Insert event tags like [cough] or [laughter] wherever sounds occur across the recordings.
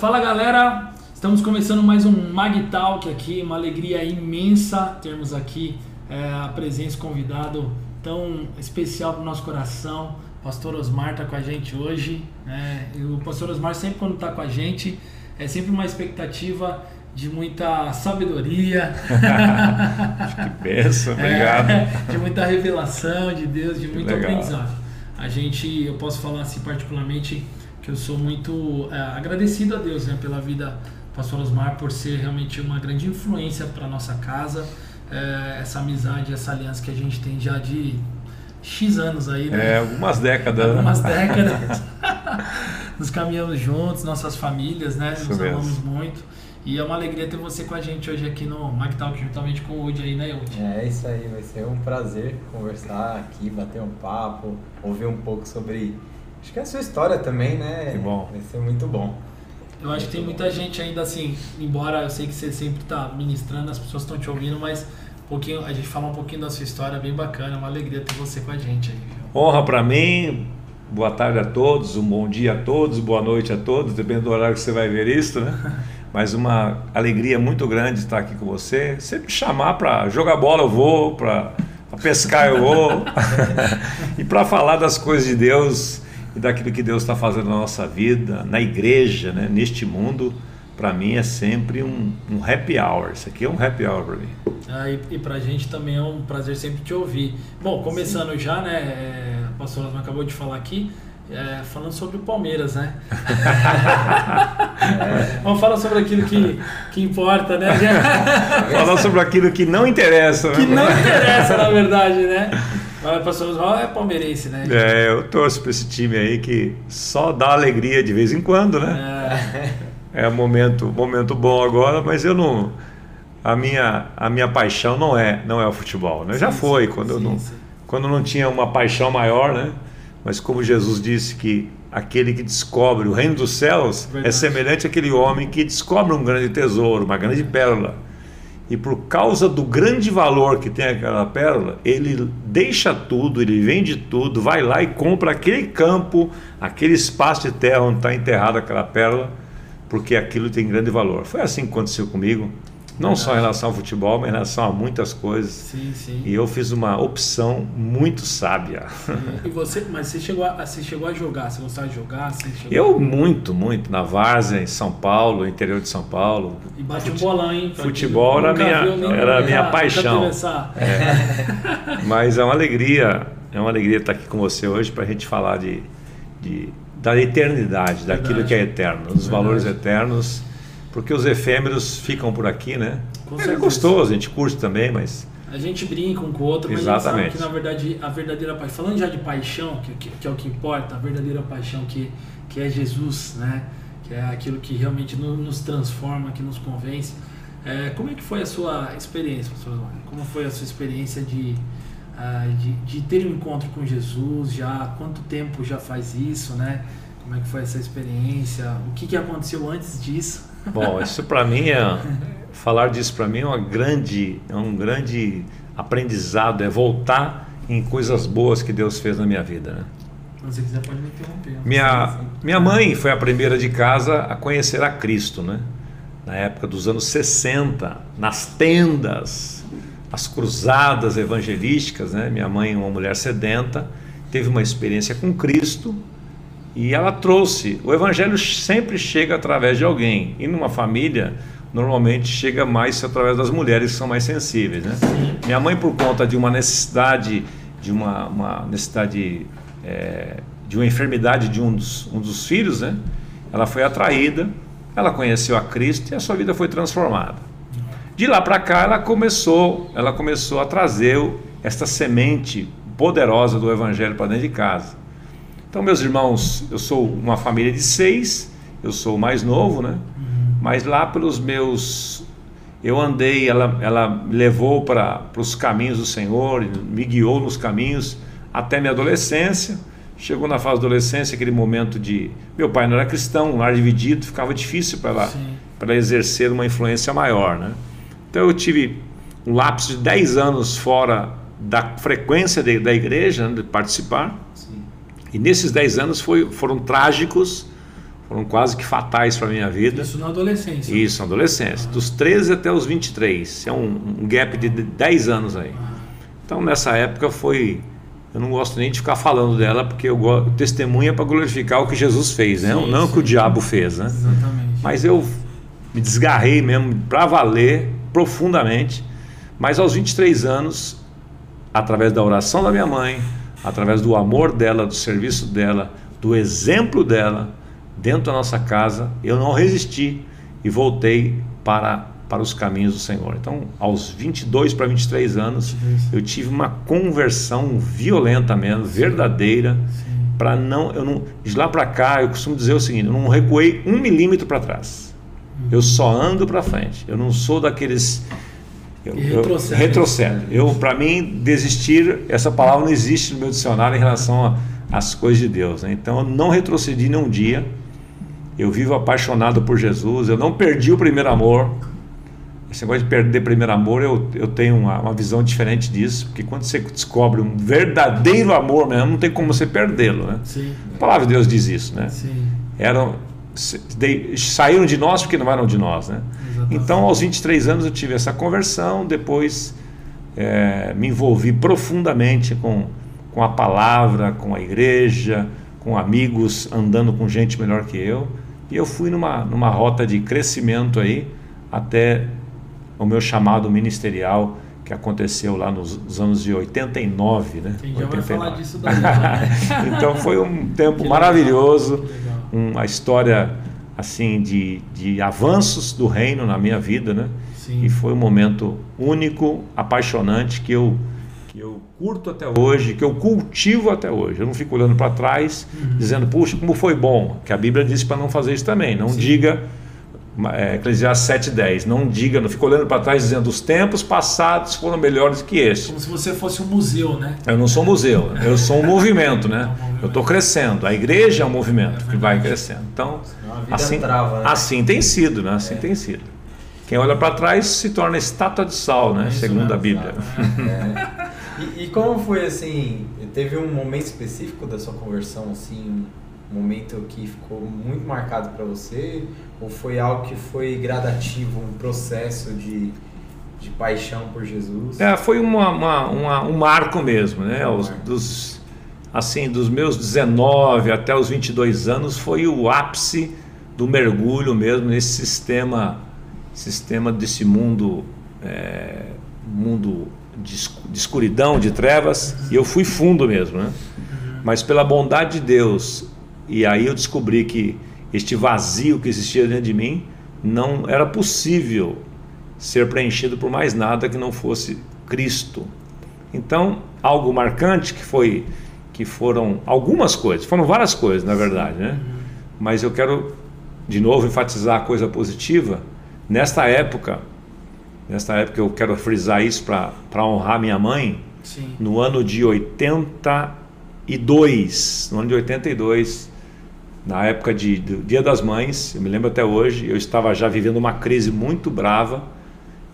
Fala galera, estamos começando mais um Mag Talk aqui, uma alegria imensa termos aqui é, a presença convidado tão especial para o nosso coração. O pastor Osmar está com a gente hoje. Né? E o pastor Osmar sempre quando está com a gente é sempre uma expectativa de muita sabedoria. [laughs] que benção, obrigado. É, de muita revelação de Deus, de muito aprendizado. A gente, eu posso falar assim particularmente que eu sou muito é, agradecido a Deus né, pela vida do pastor Osmar, por ser realmente uma grande influência para nossa casa. É, essa amizade, essa aliança que a gente tem já de X anos aí, né? É, algumas décadas. Algumas [laughs] décadas. [laughs] Nos caminhamos juntos, nossas famílias, né? Isso Nos mesmo. amamos muito. E é uma alegria ter você com a gente hoje aqui no MacTalk, juntamente com o Woody aí, né, Woody? É isso aí, vai ser um prazer conversar aqui, bater um papo, ouvir um pouco sobre. Acho que é a sua história também, né? Que bom. Vai ser muito bom. Eu acho que tem muita gente ainda assim, embora eu sei que você sempre está ministrando, as pessoas estão te ouvindo, mas um pouquinho, a gente falar um pouquinho da sua história bem bacana, é uma alegria ter você com a gente aí. Viu? Honra para mim, boa tarde a todos, um bom dia a todos, boa noite a todos, dependendo do horário que você vai ver isso, né? [laughs] Mas uma alegria muito grande estar aqui com você. Sempre chamar para jogar bola eu vou, para pescar eu vou, [laughs] e para falar das coisas de Deus e daquilo que Deus está fazendo na nossa vida, na igreja, né? neste mundo, para mim é sempre um, um, happy hour. Isso aqui é um happy hour para mim. Ah, e, e para a gente também é um prazer sempre te ouvir. Bom, começando Sim. já, né? É, a pastora acabou de falar aqui. É, falando sobre o Palmeiras, né? [laughs] é. Vamos falar sobre aquilo que, que importa, né? [laughs] Falar sobre aquilo que não interessa. Né? Que não interessa, na verdade, né? Mas pastor Oswaldo é palmeirense, né? É, eu torço para esse time aí que só dá alegria de vez em quando, né? É, é um momento, momento bom agora, mas eu não. A minha, a minha paixão não é, não é o futebol, né? Sim, Já foi, sim, quando, sim, eu não, quando não tinha uma paixão maior, né? Mas como Jesus disse que aquele que descobre o reino dos céus é Verdade. é semelhante àquele homem que descobre um grande tesouro, uma grande pérola e por causa do grande valor que tem aquela pérola, ele deixa tudo, ele vende tudo, vai lá e compra aquele campo, aquele espaço de terra onde está enterrada aquela pérola, porque aquilo tem grande valor. Foi assim que aconteceu comigo. Não só em relação ao futebol, mas em relação a muitas coisas. Sim, sim. E eu fiz uma opção muito sábia. E você, mas você chegou a, você chegou a jogar? Você gostava de jogar? eu muito, muito. Na Várzea, em São Paulo, interior de São Paulo. E bate um bolão, hein? Futebol era minha, era a minha paixão. É. [laughs] mas é uma alegria, é uma alegria estar aqui com você hoje para a gente falar de, de da eternidade, Verdade. daquilo que é eterno, dos Verdade. valores eternos porque os efêmeros ficam por aqui, né? É gostoso, a gente curte também, mas. A gente brinca um com o outro, mas Exatamente. a gente sabe que na verdade a verdadeira paixão, falando já de paixão, que, que, que, é o que importa, a verdadeira paixão que, que é Jesus, né? Que é aquilo que realmente nos, nos transforma, que nos convence. É, como é que foi a sua experiência, professor? Como foi a sua experiência de, uh, de, de ter um encontro com Jesus? Já quanto tempo já faz isso, né? Como é que foi essa experiência? O que, que aconteceu antes disso? Bom, isso para mim é falar disso para mim é uma grande, é um grande aprendizado, é voltar em coisas boas que Deus fez na minha vida, né? Se quiser pode me interromper. Minha, minha mãe foi a primeira de casa a conhecer a Cristo, né? Na época dos anos 60, nas tendas, as cruzadas evangelísticas, né? Minha mãe, uma mulher sedenta, teve uma experiência com Cristo e ela trouxe. O evangelho sempre chega através de alguém. E numa família, normalmente chega mais através das mulheres que são mais sensíveis. Né? Minha mãe, por conta de uma necessidade, de uma, uma necessidade, é, de uma enfermidade de um dos, um dos filhos, né? ela foi atraída, ela conheceu a Cristo e a sua vida foi transformada. De lá para cá, ela começou, ela começou a trazer esta semente poderosa do evangelho para dentro de casa. Então, meus irmãos, eu sou uma família de seis, eu sou o mais novo, né? Uhum. Mas lá pelos meus. Eu andei, ela, ela me levou para os caminhos do Senhor, me guiou nos caminhos até minha adolescência. Chegou na fase da adolescência, aquele momento de. Meu pai não era cristão, um lar dividido, ficava difícil para ela, ela exercer uma influência maior, né? Então eu tive um lapso de 10 anos fora da frequência de, da igreja, né, de participar. E nesses 10 anos foi, foram trágicos, foram quase que fatais para a minha vida. Isso na adolescência. Isso, na adolescência. Uhum. Dos 13 até os 23. É um, um gap de 10 anos aí. Uhum. Então, nessa época foi. Eu não gosto nem de ficar falando dela, porque eu gosto, testemunha para glorificar o que Jesus fez, né? Sim, não sim. o que o diabo fez, né? Exatamente. Mas eu me desgarrei mesmo para valer profundamente. Mas aos 23 anos, através da oração da minha mãe, através do amor dela, do serviço dela, do exemplo dela dentro da nossa casa, eu não resisti e voltei para para os caminhos do Senhor. Então, aos 22 para 23 anos, eu tive uma conversão violenta mesmo, verdadeira, para não, eu não, de lá para cá, eu costumo dizer o seguinte: eu não recuei um milímetro para trás. Eu só ando para frente. Eu não sou daqueles eu, retrocede. Eu, retrocedo. Eu, para mim, desistir, essa palavra não existe no meu dicionário em relação às coisas de Deus. Né? Então, eu não retrocedi nem um dia. Eu vivo apaixonado por Jesus. Eu não perdi o primeiro amor. Esse negócio de perder primeiro amor, eu, eu tenho uma, uma visão diferente disso, porque quando você descobre um verdadeiro amor mesmo, não tem como você perdê-lo. Né? Sim. A palavra de Deus diz isso. Né? Sim. Eram, saíram de nós porque não eram de nós. Né? Então, aos 23 anos, eu tive essa conversão, depois é, me envolvi profundamente com, com a palavra, com a igreja, com amigos, andando com gente melhor que eu. E eu fui numa, numa rota de crescimento aí, até o meu chamado ministerial, que aconteceu lá nos, nos anos de 89, né? Quem já 89. vai falar disso daí. Né? [laughs] então foi um [laughs] tempo que maravilhoso, legal. uma história assim de, de avanços do reino na minha vida, né? Sim. E foi um momento único, apaixonante que eu que eu curto até hoje, que eu cultivo até hoje. Eu não fico olhando para trás uhum. dizendo, puxa, como foi bom. Que a Bíblia diz para não fazer isso também. Não Sim. diga é, Eclesiastes 7,10. Não diga, não fica olhando para trás dizendo os tempos passados foram melhores que este. Como se você fosse um museu, né? Eu não sou um museu, eu sou um [laughs] movimento, né? Eu estou crescendo. A igreja é um movimento que vai crescendo. Então, assim, né? assim tem sido, né? Assim é. tem sido. Quem olha para trás se torna estátua de sal, né? Isso Segundo a Bíblia. É. E, e como foi assim? Teve um momento específico da sua conversão, assim, momento que ficou muito marcado para você? Ou foi algo que foi gradativo, um processo de, de paixão por Jesus? É, foi uma, uma, uma um marco mesmo, né? Um Os, dos, assim, dos meus 19 até os 22 anos foi o ápice do mergulho mesmo nesse sistema, sistema desse mundo, é, mundo de, de escuridão, de trevas, e eu fui fundo mesmo, né? Mas pela bondade de Deus, e aí eu descobri que este vazio que existia dentro de mim não era possível ser preenchido por mais nada que não fosse Cristo. Então, algo marcante que foi que foram algumas coisas, foram várias coisas, na verdade, né? Mas eu quero de novo enfatizar a coisa positiva. Nesta época, nesta época eu quero frisar isso para honrar minha mãe. Sim. No ano de 82, no ano de 82, na época de, do Dia das Mães, eu me lembro até hoje, eu estava já vivendo uma crise muito brava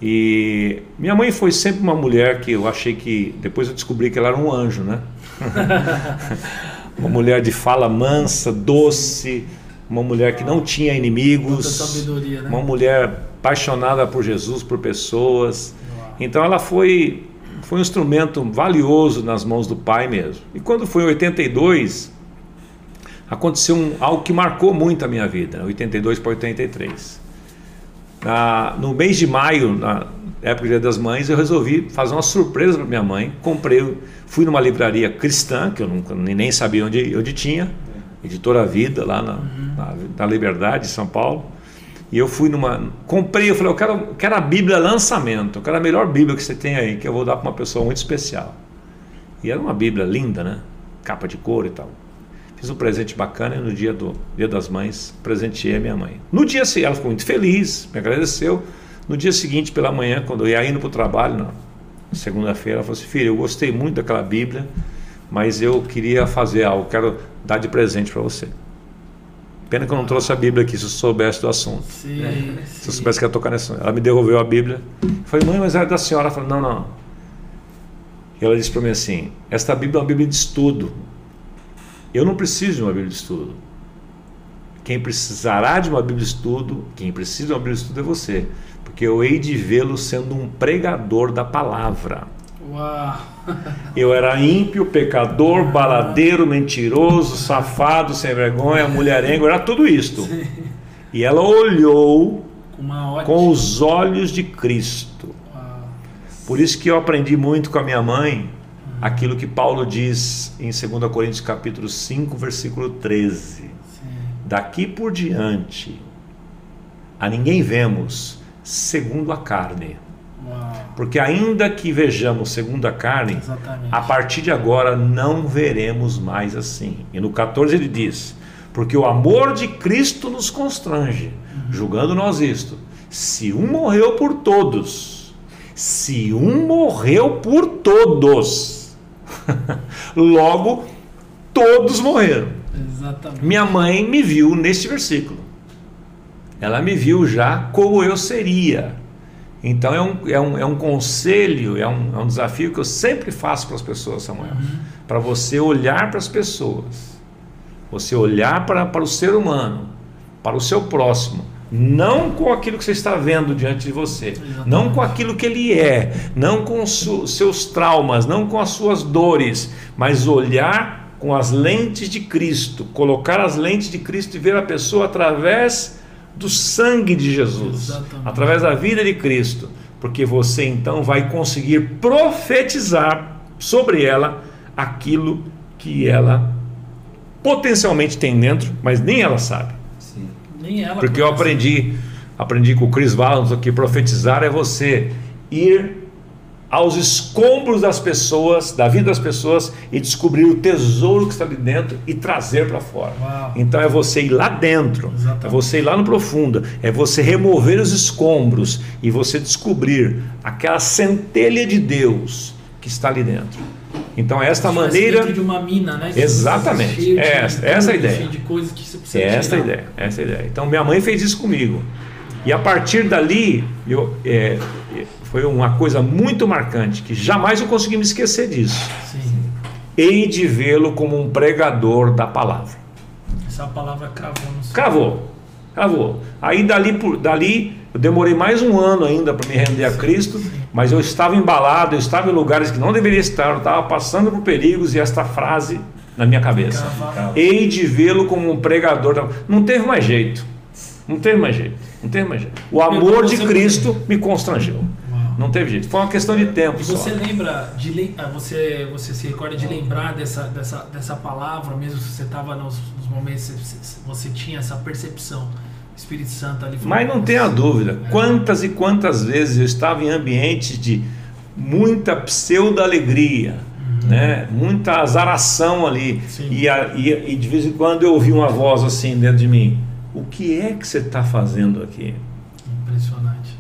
e minha mãe foi sempre uma mulher que eu achei que depois eu descobri que ela era um anjo, né? [laughs] uma mulher de fala mansa, doce, uma mulher que não tinha inimigos, né? uma mulher apaixonada por Jesus, por pessoas. Então ela foi foi um instrumento valioso nas mãos do pai mesmo. E quando foi em 82, aconteceu um, algo que marcou muito a minha vida, 82 para 83. Na, no mês de maio, na época do Dia das Mães, eu resolvi fazer uma surpresa para minha mãe. Comprei, fui numa livraria cristã, que eu nunca, nem sabia onde, onde tinha, Editora Vida, lá na, uhum. na, na Liberdade, São Paulo. E eu fui numa. Comprei, eu falei, eu quero, quero a Bíblia lançamento, eu quero a melhor Bíblia que você tem aí, que eu vou dar para uma pessoa muito especial. E era uma Bíblia linda, né? Capa de couro e tal. Fiz um presente bacana e no dia do Dia das Mães presenteei a minha mãe. No dia seguinte, ela ficou muito feliz, me agradeceu. No dia seguinte, pela manhã, quando eu ia indo para o trabalho, na segunda-feira, ela falou assim: Filho, eu gostei muito daquela Bíblia, mas eu queria fazer algo, quero dar de presente para você. Pena que eu não trouxe a Bíblia aqui, se eu soubesse do assunto. Sim, é. Se eu soubesse que ia tocar nesse. Ela me devolveu a Bíblia. Eu falei, mãe, mas era da senhora. Ela falou, não, não. E ela disse para mim assim: esta Bíblia é uma Bíblia de estudo. Eu não preciso de uma Bíblia de estudo. quem precisará de uma Bíblia de estudo, quem precisa de uma Bíblia de estudo é você, porque eu hei de vê-lo sendo um pregador da palavra. Uau. [laughs] Eu era ímpio, pecador, baladeiro, mentiroso, safado, sem vergonha, mulherengo, era tudo isto. Sim. E ela olhou com, os olhos de Cristo. Uau. Por isso que eu aprendi muito com a minha mãe aquilo que Paulo diz em 2 Coríntios capítulo 5, versículo 13. Sim. Daqui por diante a ninguém vemos segundo a carne. Porque ainda que vejamos segundo a carne, Exatamente. a partir de agora não veremos mais assim. E no 14 ele diz: Porque o amor de Cristo nos constrange, uhum. julgando nós isto. Se um morreu por todos, se um morreu por todos, [laughs] logo todos morreram. Exatamente. Minha mãe me viu neste versículo. Ela me viu já como eu seria então é um, é um, é um conselho, é um, é um desafio que eu sempre faço para as pessoas, Samuel. Uhum. Para você olhar para as pessoas, você olhar para, para o ser humano, para o seu próximo, não com aquilo que você está vendo diante de você, Exatamente. não com aquilo que ele é, não com os seus traumas, não com as suas dores, mas olhar com as lentes de Cristo, colocar as lentes de Cristo e ver a pessoa através do sangue de Jesus, Exatamente. através da vida de Cristo, porque você então vai conseguir profetizar sobre ela aquilo que ela potencialmente tem dentro, mas nem ela sabe. Nem ela porque eu aprendi, aprendi com o Chris Valens que profetizar é você ir aos escombros das pessoas, da vida das pessoas e descobrir o tesouro que está ali dentro e trazer para fora. Uau. Então é você ir lá dentro, Exatamente. é você ir lá no profundo, é você remover os escombros e você descobrir aquela centelha de Deus que está ali dentro. Então esta maneira dentro de uma mina, né? Exatamente. É essa, essa é a ideia. De coisas que você precisa é essa a ideia. Essa a ideia. Então minha mãe fez isso comigo. E a partir dali eu é, foi uma coisa muito marcante, que jamais eu consegui me esquecer disso. Sim. Hei de vê-lo como um pregador da palavra. Essa palavra cravou no Cravou, cravou. Aí dali, por, dali eu demorei mais um ano ainda para me render a Cristo, mas eu estava embalado, eu estava em lugares que não deveria estar, eu estava passando por perigos e esta frase na minha cabeça. Hei de vê-lo como um pregador. Não teve mais jeito. Não teve mais jeito. Não teve mais jeito. O amor de Cristo me constrangeu. Não teve jeito. Foi uma questão de tempo. E você só. lembra de ah, você você se recorda de lembrar dessa dessa, dessa palavra mesmo se você estava nos, nos, momentos você tinha essa percepção Espírito Santo ali. Mas não tenha dúvida. Quantas e quantas vezes eu estava em ambientes de muita pseudo alegria. Uhum. Né? Muita azaração ali e, a, e, e de vez em quando eu ouvi uma voz assim dentro de mim: O que é que você está fazendo aqui? Impressionante.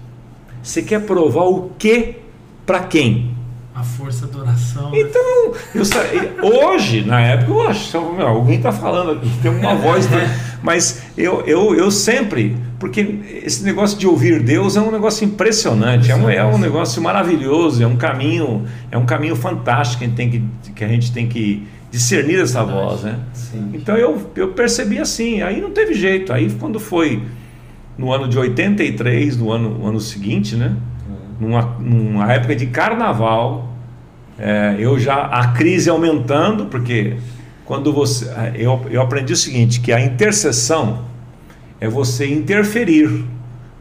Você quer provar o que para quem? A força da oração. Né? Então, eu, hoje, na época, eu acho, meu, alguém está falando aqui, tem uma voz. mas eu, eu, eu sempre, porque esse negócio de ouvir Deus é um negócio impressionante, é um, é um negócio maravilhoso, é um caminho, é um caminho fantástico que a gente tem que, que, a gente tem que discernir essa voz. Né? Então eu, eu percebi assim, aí não teve jeito. Aí quando foi no ano de 83, no ano, no ano seguinte, né? Numa, numa época de carnaval, é, eu já a crise aumentando, porque quando você eu, eu aprendi o seguinte, que a intercessão é você interferir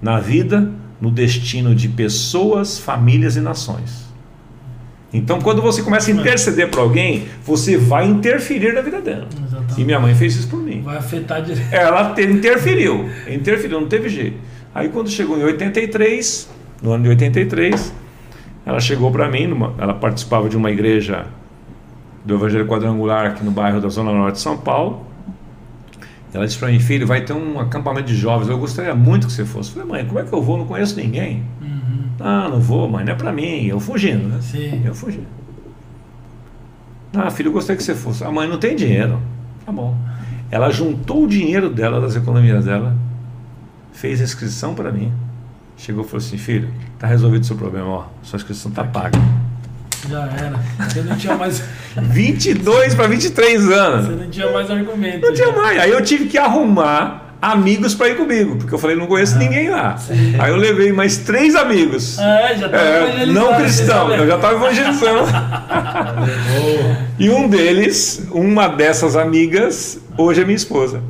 na vida, no destino de pessoas, famílias e nações. Então, quando você começa a interceder para alguém, você vai interferir na vida dela. Exatamente. E minha mãe fez isso por mim. Vai afetar direto. Ela interferiu, interferiu, não teve jeito. Aí, quando chegou em 83, no ano de 83, ela chegou para mim, numa, ela participava de uma igreja do Evangelho Quadrangular aqui no bairro da Zona Norte de São Paulo. Ela disse para mim, filho, vai ter um acampamento de jovens, eu gostaria muito que você fosse. Eu falei, mãe, como é que eu vou? Não conheço ninguém. Ah, não vou, mãe, não é para mim. Eu fugindo, né? Sim. Eu fugindo. Ah, filho, eu gostaria que você fosse. A mãe não tem dinheiro. Tá bom. Ela juntou o dinheiro dela, das economias dela, fez a inscrição para mim. Chegou e falou assim: filho, tá resolvido o seu problema, ó. Sua inscrição tá paga. Já era. Você não tinha mais. 22 para 23 anos. Você não tinha mais argumento. Não já. tinha mais. Aí eu tive que arrumar amigos para ir comigo, porque eu falei, não conheço ah, ninguém lá. Sim. Aí eu levei mais três amigos. É, já é, Não cristão, eu já estava evangelizando. [laughs] e um deles, uma dessas amigas, hoje é minha esposa.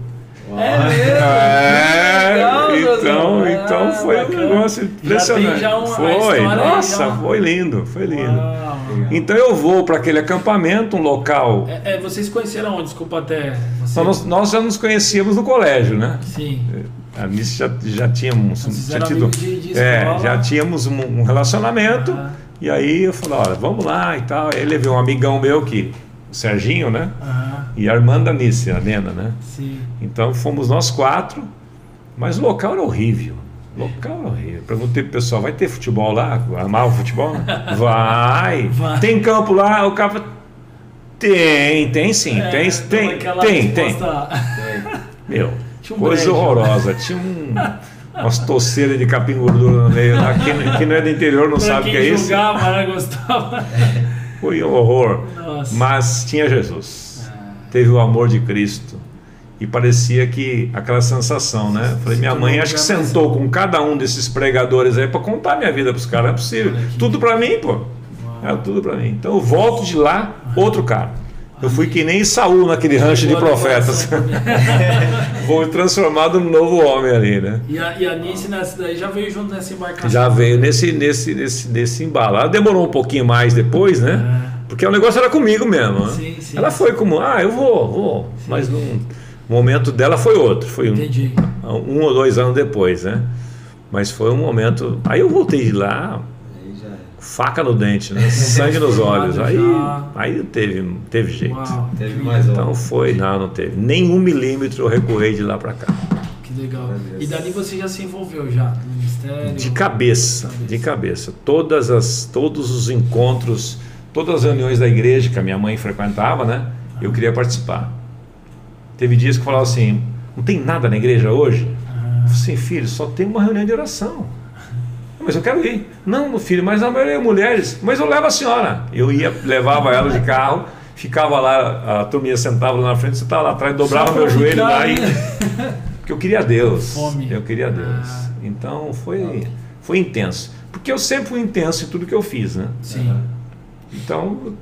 É mesmo? [laughs] É, legal, então, então foi um negócio impressionante. Já um, foi, nossa, já... foi lindo, foi lindo. Uau. Então eu vou para aquele acampamento, um local. É, é, vocês conheceram onde? Desculpa até. Você... Nós, nós, já nos conhecíamos no colégio, né? Sim. A Nice já, já tínhamos. Já, tido, de, de é, já tínhamos um, um relacionamento. Ah. E aí eu falei, olha, vamos lá e tal. Aí levei um amigão meu que, Serginho, né? Ah. E a irmã da Nice, a Nena, né? Sim. Então fomos nós quatro, mas o local era horrível. Local horrível. Perguntei pro pessoal, vai ter futebol lá? Amava o futebol? [laughs] Vai. vai. Tem campo lá? O cara tem, tem sim, é, tem, tem, tem, tem, [laughs] Meu, um coisa brejo. horrorosa. Tinha um, umas toceiras de capim gordura no meio lá. Quem, quem não é do interior não pra sabe o que é isso. Jogava, né, gostava. [laughs] Foi um horror. Nossa. Mas tinha Jesus. Ah. Teve o amor de Cristo e parecia que aquela sensação, né? Falei, minha mãe acho que sentou com cada um desses pregadores aí para contar minha vida para os caras, não é possível. Tudo para mim, pô. É tudo para mim. Então eu volto de lá, outro cara. Eu fui que nem Saul naquele rancho de profetas. [laughs] Vou transformado num novo homem ali, né? E a, e a Nice nessa daí já veio junto nessa embarcação? Já veio nesse, nesse, nesse, nesse embalo. Ela demorou um pouquinho mais depois, né? É. Porque o negócio era comigo mesmo. Né? Sim, sim, Ela foi como, ah, eu vou, vou. Sim. Mas não o momento dela foi outro, foi um, um, ou dois anos depois, né? Mas foi um momento. Aí eu voltei de lá, faca no dente, né? Sangue nos [laughs] olhos. Aí, aí teve, teve jeito. Uau, teve mais então foi, não, não teve. Nem um milímetro eu recuei de lá para cá. Que legal. E dali você já se envolveu já no ministério? De cabeça, de cabeça. Todas as, todos os encontros, todas as reuniões da igreja que a minha mãe frequentava, né? Eu queria participar. Teve dias que falava assim: não tem nada na igreja hoje? Ah. Eu falei assim, filho, só tem uma reunião de oração. Mas eu quero ir. Não, meu filho, mas a maioria é mulheres. Mas eu levo a senhora. Eu ia, levava ela de carro, ficava lá, a turminha sentava lá na frente, você estava lá atrás, dobrava meu joelho lá e. [laughs] Porque eu queria Deus. Fome. Eu queria Deus. Ah. Então foi, foi intenso. Porque eu sempre fui intenso em tudo que eu fiz, né? Sim. Então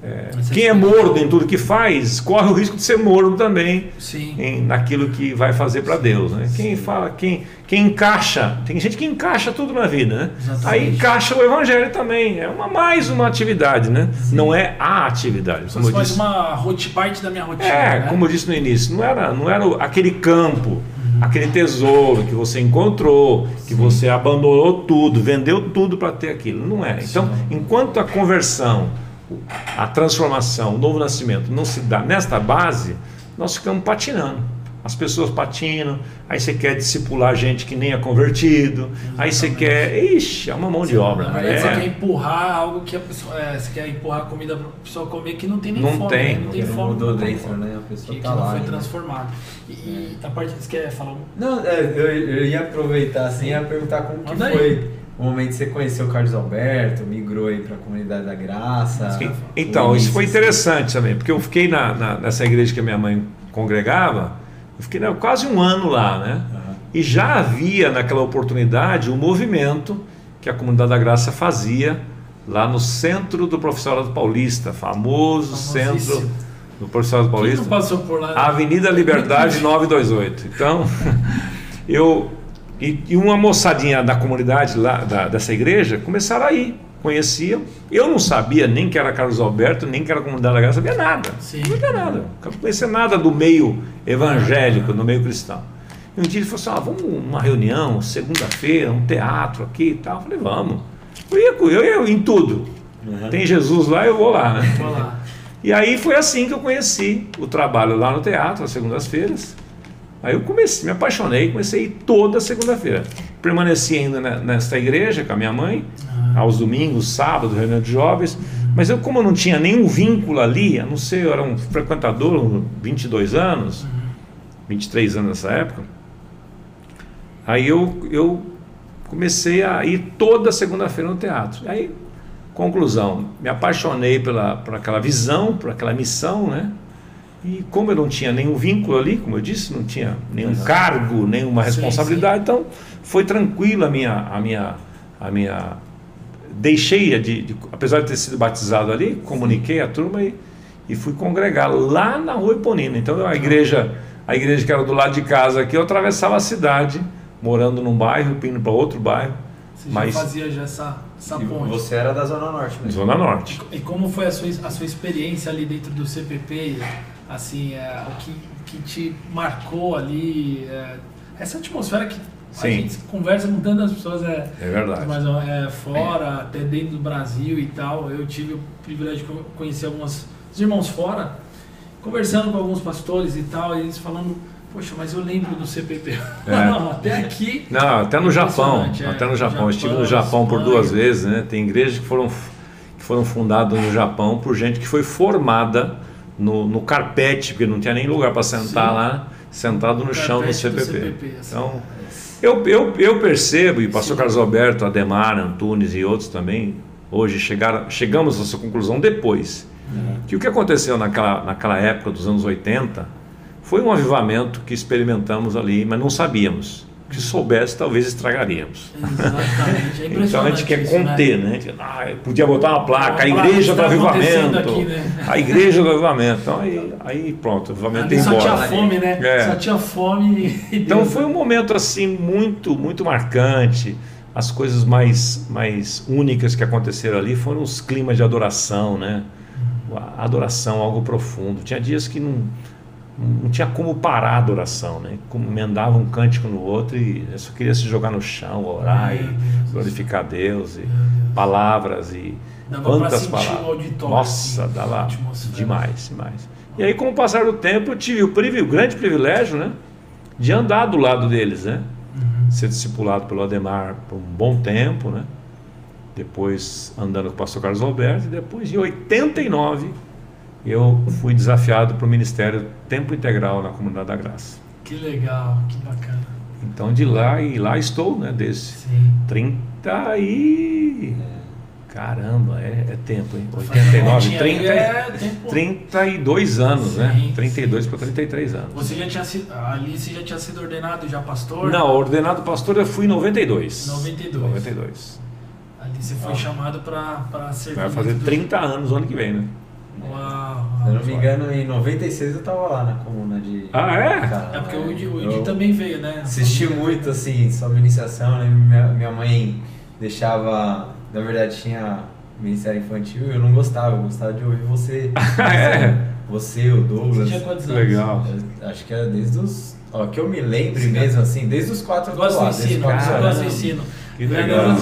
é, quem é mordo em tudo que faz, corre o risco de ser mordo também em, naquilo que vai fazer para Deus. Né? Quem fala, quem, quem encaixa, tem gente que encaixa tudo na vida, né? Aí encaixa o evangelho também. É uma mais uma atividade, né? Sim. Não é a atividade. Como Você faz disse. uma parte da minha rotina. É, né? como eu disse no início, não era, não era aquele campo, uhum. aquele tesouro que você encontrou, que Sim. você abandonou tudo, vendeu tudo para ter aquilo. Não é. Então, enquanto a conversão a transformação, o novo nascimento não se dá nesta base, nós ficamos patinando. As pessoas patinam, aí você quer discipular gente que nem é convertido, Exatamente. aí você quer. Ixi, é uma mão de obra. Aí é. você quer empurrar algo que a pessoa. É, você quer empurrar comida para a pessoa comer que não tem nem não fome. Tem. Né? Não tem fome. Mudou dentro, né? A pessoa que, tá que lá, não foi né? transformado. E, e a parte que você quer falar? Não, é, eu, eu ia aproveitar assim, ia perguntar como que foi o momento que você conheceu o Carlos Alberto, migrou aí para a comunidade da Graça. Então, isso foi interessante também, porque eu fiquei na, na, nessa igreja que a minha mãe congregava, eu fiquei né, quase um ano lá, né? Uhum. E já havia naquela oportunidade um movimento que a comunidade da Graça fazia lá no centro do Professorado Paulista, famoso centro do Professorado Paulista. Quem não passou por lá? Avenida Liberdade 928. Então, [laughs] eu e, e, uma moçadinha da comunidade lá, da, dessa igreja começaram a ir, conheciam. Eu não sabia nem que era Carlos Alberto, nem que era a comunidade da graça, não sabia nada. Sim. Não sabia nada. Não conhecia nada do meio evangélico, do meio cristão. E um dia ele falou assim: ah, vamos uma reunião, segunda-feira, um teatro aqui e tal. Eu falei, vamos. Eu ia, eu ia em tudo. Uhum. Tem Jesus lá, eu vou lá, né? Vou lá. E aí foi assim que eu conheci o trabalho lá no teatro, às segundas-feiras. Aí eu comecei, me apaixonei, comecei a ir toda segunda-feira. Permaneci ainda nesta igreja com a minha mãe, ah. aos domingos, sábados, reunião de jovens. Mas eu, como eu não tinha nenhum vínculo ali, a não ser, eu era um frequentador, 22 anos, 23 anos nessa época. Aí eu, eu comecei a ir toda segunda-feira no teatro. Aí, conclusão, me apaixonei pela, por aquela visão, por aquela missão, né? E como eu não tinha nenhum vínculo ali, como eu disse, não tinha nenhum cargo, nenhuma responsabilidade, sim, sim. então foi tranquila a minha, a minha, a minha deixei de, de, apesar de ter sido batizado ali, comuniquei a turma e, e fui congregar lá na Rua Iponina. Então a igreja, a igreja que era do lado de casa aqui, eu atravessava a cidade, morando num bairro, indo para outro bairro. Você mas... já fazia já essa, essa ponte. Você era da Zona Norte mesmo. Zona Norte. E, e, como foi a sua, a sua experiência ali dentro do CPP? Assim, é, o que, que te marcou ali? É, essa atmosfera que Sim. a gente conversa com tantas pessoas é, é verdade. Mas é, fora, é. até dentro do Brasil e tal. Eu tive o privilégio de conhecer alguns irmãos fora, conversando com alguns pastores e tal, e eles falando Poxa, mas eu lembro do CPP. É. [laughs] Não, até aqui. Não, até no Japão. É. Até no Japão. Japão. Estive no Japão por duas vezes, né? Tem igrejas que foram, que foram fundadas no Japão por gente que foi formada no, no carpete, porque não tinha nem lugar para sentar Sim. lá, sentado no, chão do CPP. CPP assim. Então, eu, eu, eu percebo, e pastor Sim. Carlos Alberto, Ademar, Antunes e outros também, hoje chegaram, chegamos a essa conclusão depois. Uhum. Que o que aconteceu naquela, naquela época dos anos 80 foi um avivamento que experimentamos ali, mas não sabíamos. Se soubesse, talvez estragaríamos. Exatamente. É então a gente quer isso, conter, né? né? Ah, podia botar uma placa, a igreja do avivamento. Aqui, né? A igreja do avivamento. Então aí, aí pronto, o avivamento tem embora. Só tinha fome, né? É. Só tinha fome. [laughs] então foi um momento assim muito, muito marcante. As coisas mais, mais únicas que aconteceram ali foram os climas de adoração, né? A adoração, algo profundo. Tinha dias que não não tinha como parar a adoração, né? Como emendava um cântico no outro e eu só queria se jogar no chão, orar e glorificar Deus e palavras e dava quantas palavras. Nossa, dava demais, demais. E aí, com o passar do tempo, eu tive o, o grande privilégio, né, de andar do lado deles, né? Uhum. Ser discipulado pelo Ademar por um bom tempo, né? Depois andando com o pastor Carlos Alberto e depois em 89 eu fui desafiado para o ministério tempo integral na Comunidade da Graça. Que legal, que bacana. Então de lá e lá estou, né, desde Sim. 30 e caramba, é, é tempo, hein? 89, 30, é tempo. 32 anos, sim, né? 32 para 33 anos. Você já tinha sido, ali você já tinha sido ordenado já pastor? Não, ordenado pastor eu fui em 92. 92. 92. Ali você foi ah. chamado para servir. Vai fazer 30 anos ano que vem, né? Uau, Se eu não me engano, em 96 eu tava lá na comuna de. Ah, é? é porque o Udi, o Udi também veio, né? Assisti muito, assim, sobre iniciação, né? Minha, minha mãe deixava. Na verdade, tinha Ministério Infantil e eu não gostava, eu gostava de ouvir você. [laughs] é. Você, o Douglas. Você tinha quantos anos? Legal. Eu, acho que era desde os. Ó, que eu me lembre Sim, mesmo, assim, desde os quatro anos. Gosto do ensino, gosto do ensino. Que legal.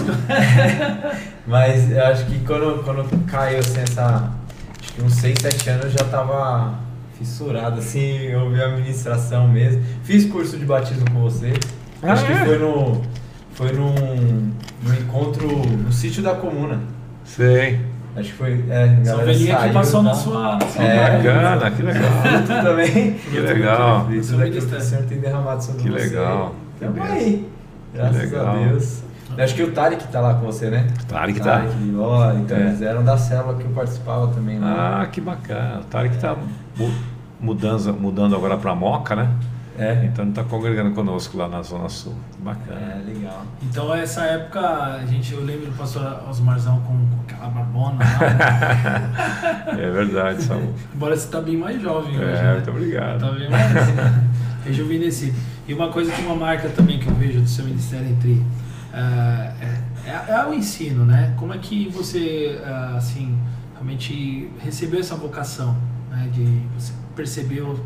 [laughs] Mas eu acho que quando, quando caiu assim, essa que uns 6, 7 anos eu já estava fissurado, assim, eu ouvi a ministração mesmo. Fiz curso de batismo com você. Ah, Acho é? que foi no. Foi num, num encontro no sítio da comuna. Sei. Acho que foi. É, galera Ovelhinha que passou tá? na sua. Na sua é, bacana, que legal. [laughs] Fruto também. Que legal. Fruto daquilo que o Senhor tem derramado sobre que você. Legal. Tamo aí. Graças a Deus. Acho que o Tarek tá lá com você, né? O Tarek tá. Tarek, ó, então é. eles eram da célula que eu participava também. Né? Ah, que bacana. O Tarek tá mudando, mudando agora para Moca, né? É. Então ele está congregando conosco lá na Zona Sul. Bacana. É, legal. Então essa época, a gente, eu lembro do pastor Osmarzão com, com aquela barbona lá. [laughs] é verdade, Saúl. Embora você está bem mais jovem é, hoje. É, muito obrigado. Está bem mais rejuvenescido. E uma coisa que uma marca também que eu vejo do seu ministério entre é, é, é, é, o ensino, né? Como é que você, é, assim, realmente recebeu essa vocação, né? De você percebeu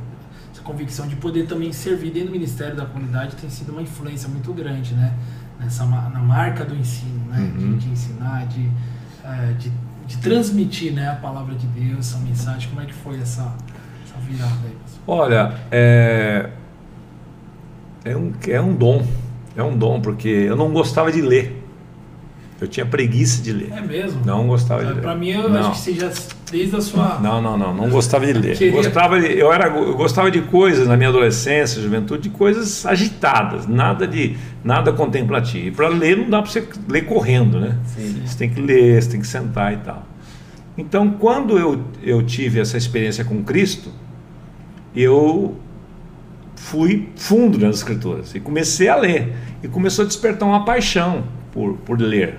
essa convicção de poder também servir dentro do Ministério da Comunidade tem sido uma influência muito grande, né? Nessa, na marca do ensino, né? Uhum. De, de, ensinar, de, é, de, de, transmitir né? a palavra de Deus, essa mensagem. Como é que foi essa, essa virada aí? Olha, é, é, um, é um dom é um dom, porque eu não gostava de ler. Eu tinha preguiça de ler. É mesmo? Não gostava de ler. Para mim, eu não. acho que você já, desde a sua. Não, não, não. Não gostava de ler. Queria... Gostava de, eu, era, eu gostava de coisas na minha adolescência, juventude, de coisas agitadas, nada de nada contemplativo. E para ler, não dá para você ler correndo, né? Sim. Você tem que ler, você tem que sentar e tal. Então, quando eu, eu tive essa experiência com Cristo, eu fui fundo nas escrituras e comecei a ler. E começou a despertar uma paixão por, por ler.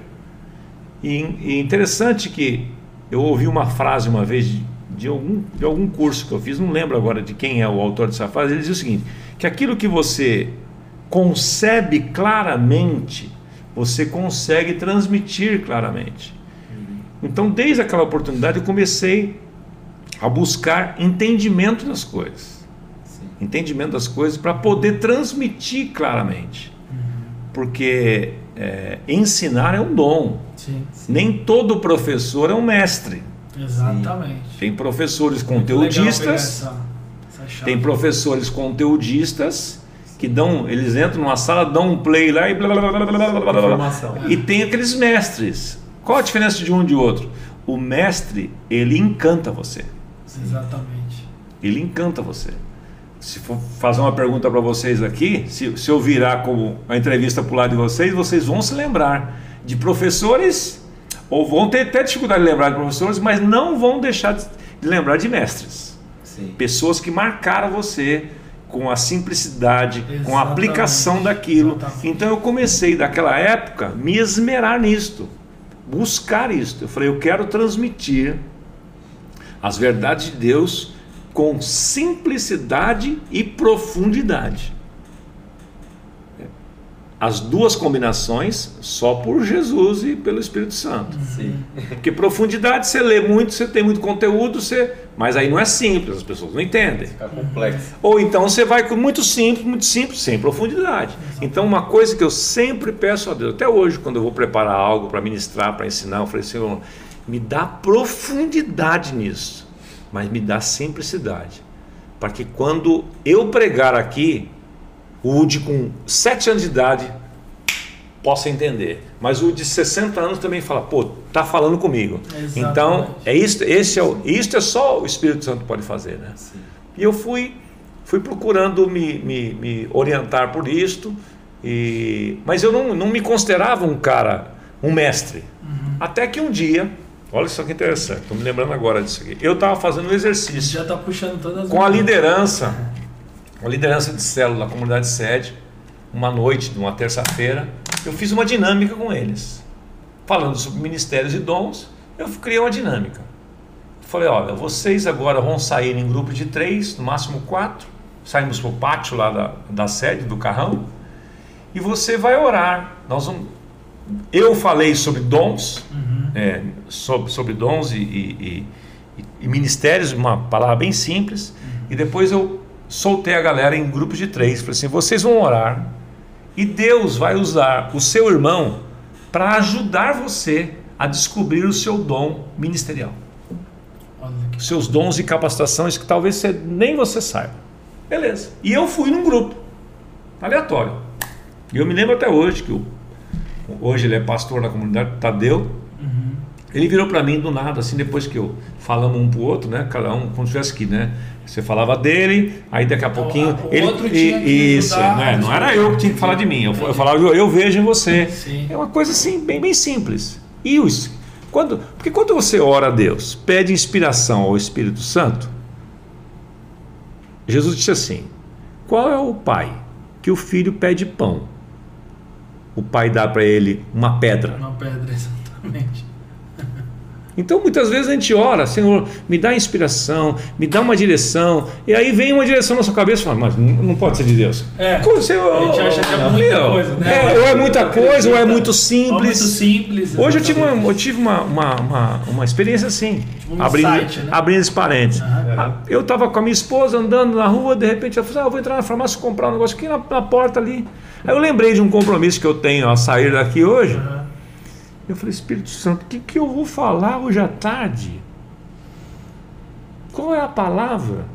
E, e interessante que eu ouvi uma frase uma vez de, de, algum, de algum curso que eu fiz, não lembro agora de quem é o autor dessa frase, ele diz o seguinte: que aquilo que você concebe claramente, você consegue transmitir claramente. Então, desde aquela oportunidade, eu comecei a buscar entendimento das coisas. Entendimento das coisas para poder transmitir claramente. Uhum. Porque é, ensinar é um dom. Sim, sim. Nem todo professor é um mestre. Exatamente. Tem professores conteudistas, essa, essa tem professores conteudistas que dão, eles entram numa sala, dão um play lá e blá blá blá blá blá blá blá, blá. E tem aqueles mestres qual a diferença de um de outro? O mestre, ele encanta você. Exatamente. Ele encanta você. Se for fazer uma pergunta para vocês aqui, se, se eu virar como a entrevista para o lado de vocês, vocês vão se lembrar de professores, ou vão ter até dificuldade de lembrar de professores, mas não vão deixar de lembrar de mestres. Sim. Pessoas que marcaram você com a simplicidade, Exatamente. com a aplicação daquilo. Exatamente. Então eu comecei daquela época me esmerar nisto buscar isso. Eu falei, eu quero transmitir as verdades de Deus com simplicidade e profundidade. As duas combinações só por Jesus e pelo Espírito Santo. Sim. Porque profundidade você lê muito, você tem muito conteúdo, você... mas aí não é simples, as pessoas não entendem. Fica complexo. Ou então você vai com muito simples, muito simples, sem profundidade. Então uma coisa que eu sempre peço a Deus, até hoje quando eu vou preparar algo para ministrar, para ensinar, eu falei, Senhor, me dá profundidade nisso, mas me dá simplicidade. Para que quando eu pregar aqui, o Woody com 7 anos de idade possa entender. Mas o de 60 anos também fala, pô, tá falando comigo. Exatamente. Então, é isso, esse é o, isso é só o Espírito Santo pode fazer, né? Sim. E eu fui fui procurando me, me, me orientar por isto, e, mas eu não, não me considerava um cara, um mestre. Uhum. Até que um dia, olha só que interessante, estou me lembrando agora disso aqui. Eu estava fazendo um exercício. Já está puxando todas as Com a liderança uma liderança de célula da comunidade sede, uma noite, numa terça-feira, eu fiz uma dinâmica com eles. Falando sobre ministérios e dons, eu criei uma dinâmica. Falei, olha, vocês agora vão sair em grupo de três, no máximo quatro, saímos para o pátio lá da, da sede, do carrão, e você vai orar. Nós vamos... Eu falei sobre dons. É, sobre, sobre dons e, e, e, e, ministérios, uma palavra bem simples, e depois eu soltei a galera em grupos de três. Falei assim: vocês vão orar e Deus vai usar o seu irmão para ajudar você a descobrir o seu dom ministerial. Os seus dons e capacitações que talvez você, nem você saiba. Beleza. E eu fui num grupo aleatório. E eu me lembro até hoje que o, hoje ele é pastor na comunidade Tadeu. Ele virou para mim do nada, assim, depois que eu falamos um pro outro, né? Cada um como se estivesse aqui, né? Você falava dele, aí daqui a pouquinho o ele outro tinha que isso, né? não era eu que tinha que falar de mim. Eu, eu falava, eu, eu, vejo em você. Sim. É uma coisa assim bem bem simples. E os quando, porque quando você ora a Deus, pede inspiração ao Espírito Santo, Jesus disse assim: Qual é o pai que o filho pede pão? O pai dá para ele uma pedra. Uma pedra, [laughs] exatamente. Então muitas vezes a gente ora, Senhor, me dá inspiração, me dá uma direção, e aí vem uma direção na sua cabeça e fala, mas não pode ser de Deus. É, Como você, a gente acha que é muita coisa, né? É, ou é muita coisa, ou é muito simples. Ou muito simples. Hoje eu tive, uma, eu tive uma, uma, uma, uma experiência assim, um abrindo, site, né? abrindo esse parênteses. Uhum. Eu estava com a minha esposa andando na rua, de repente ela falou, ah, eu vou entrar na farmácia comprar um negócio aqui na, na porta ali. Aí eu lembrei de um compromisso que eu tenho a sair daqui hoje. Uhum. Eu falei, Espírito Santo, o que, que eu vou falar hoje à tarde? Qual é a palavra?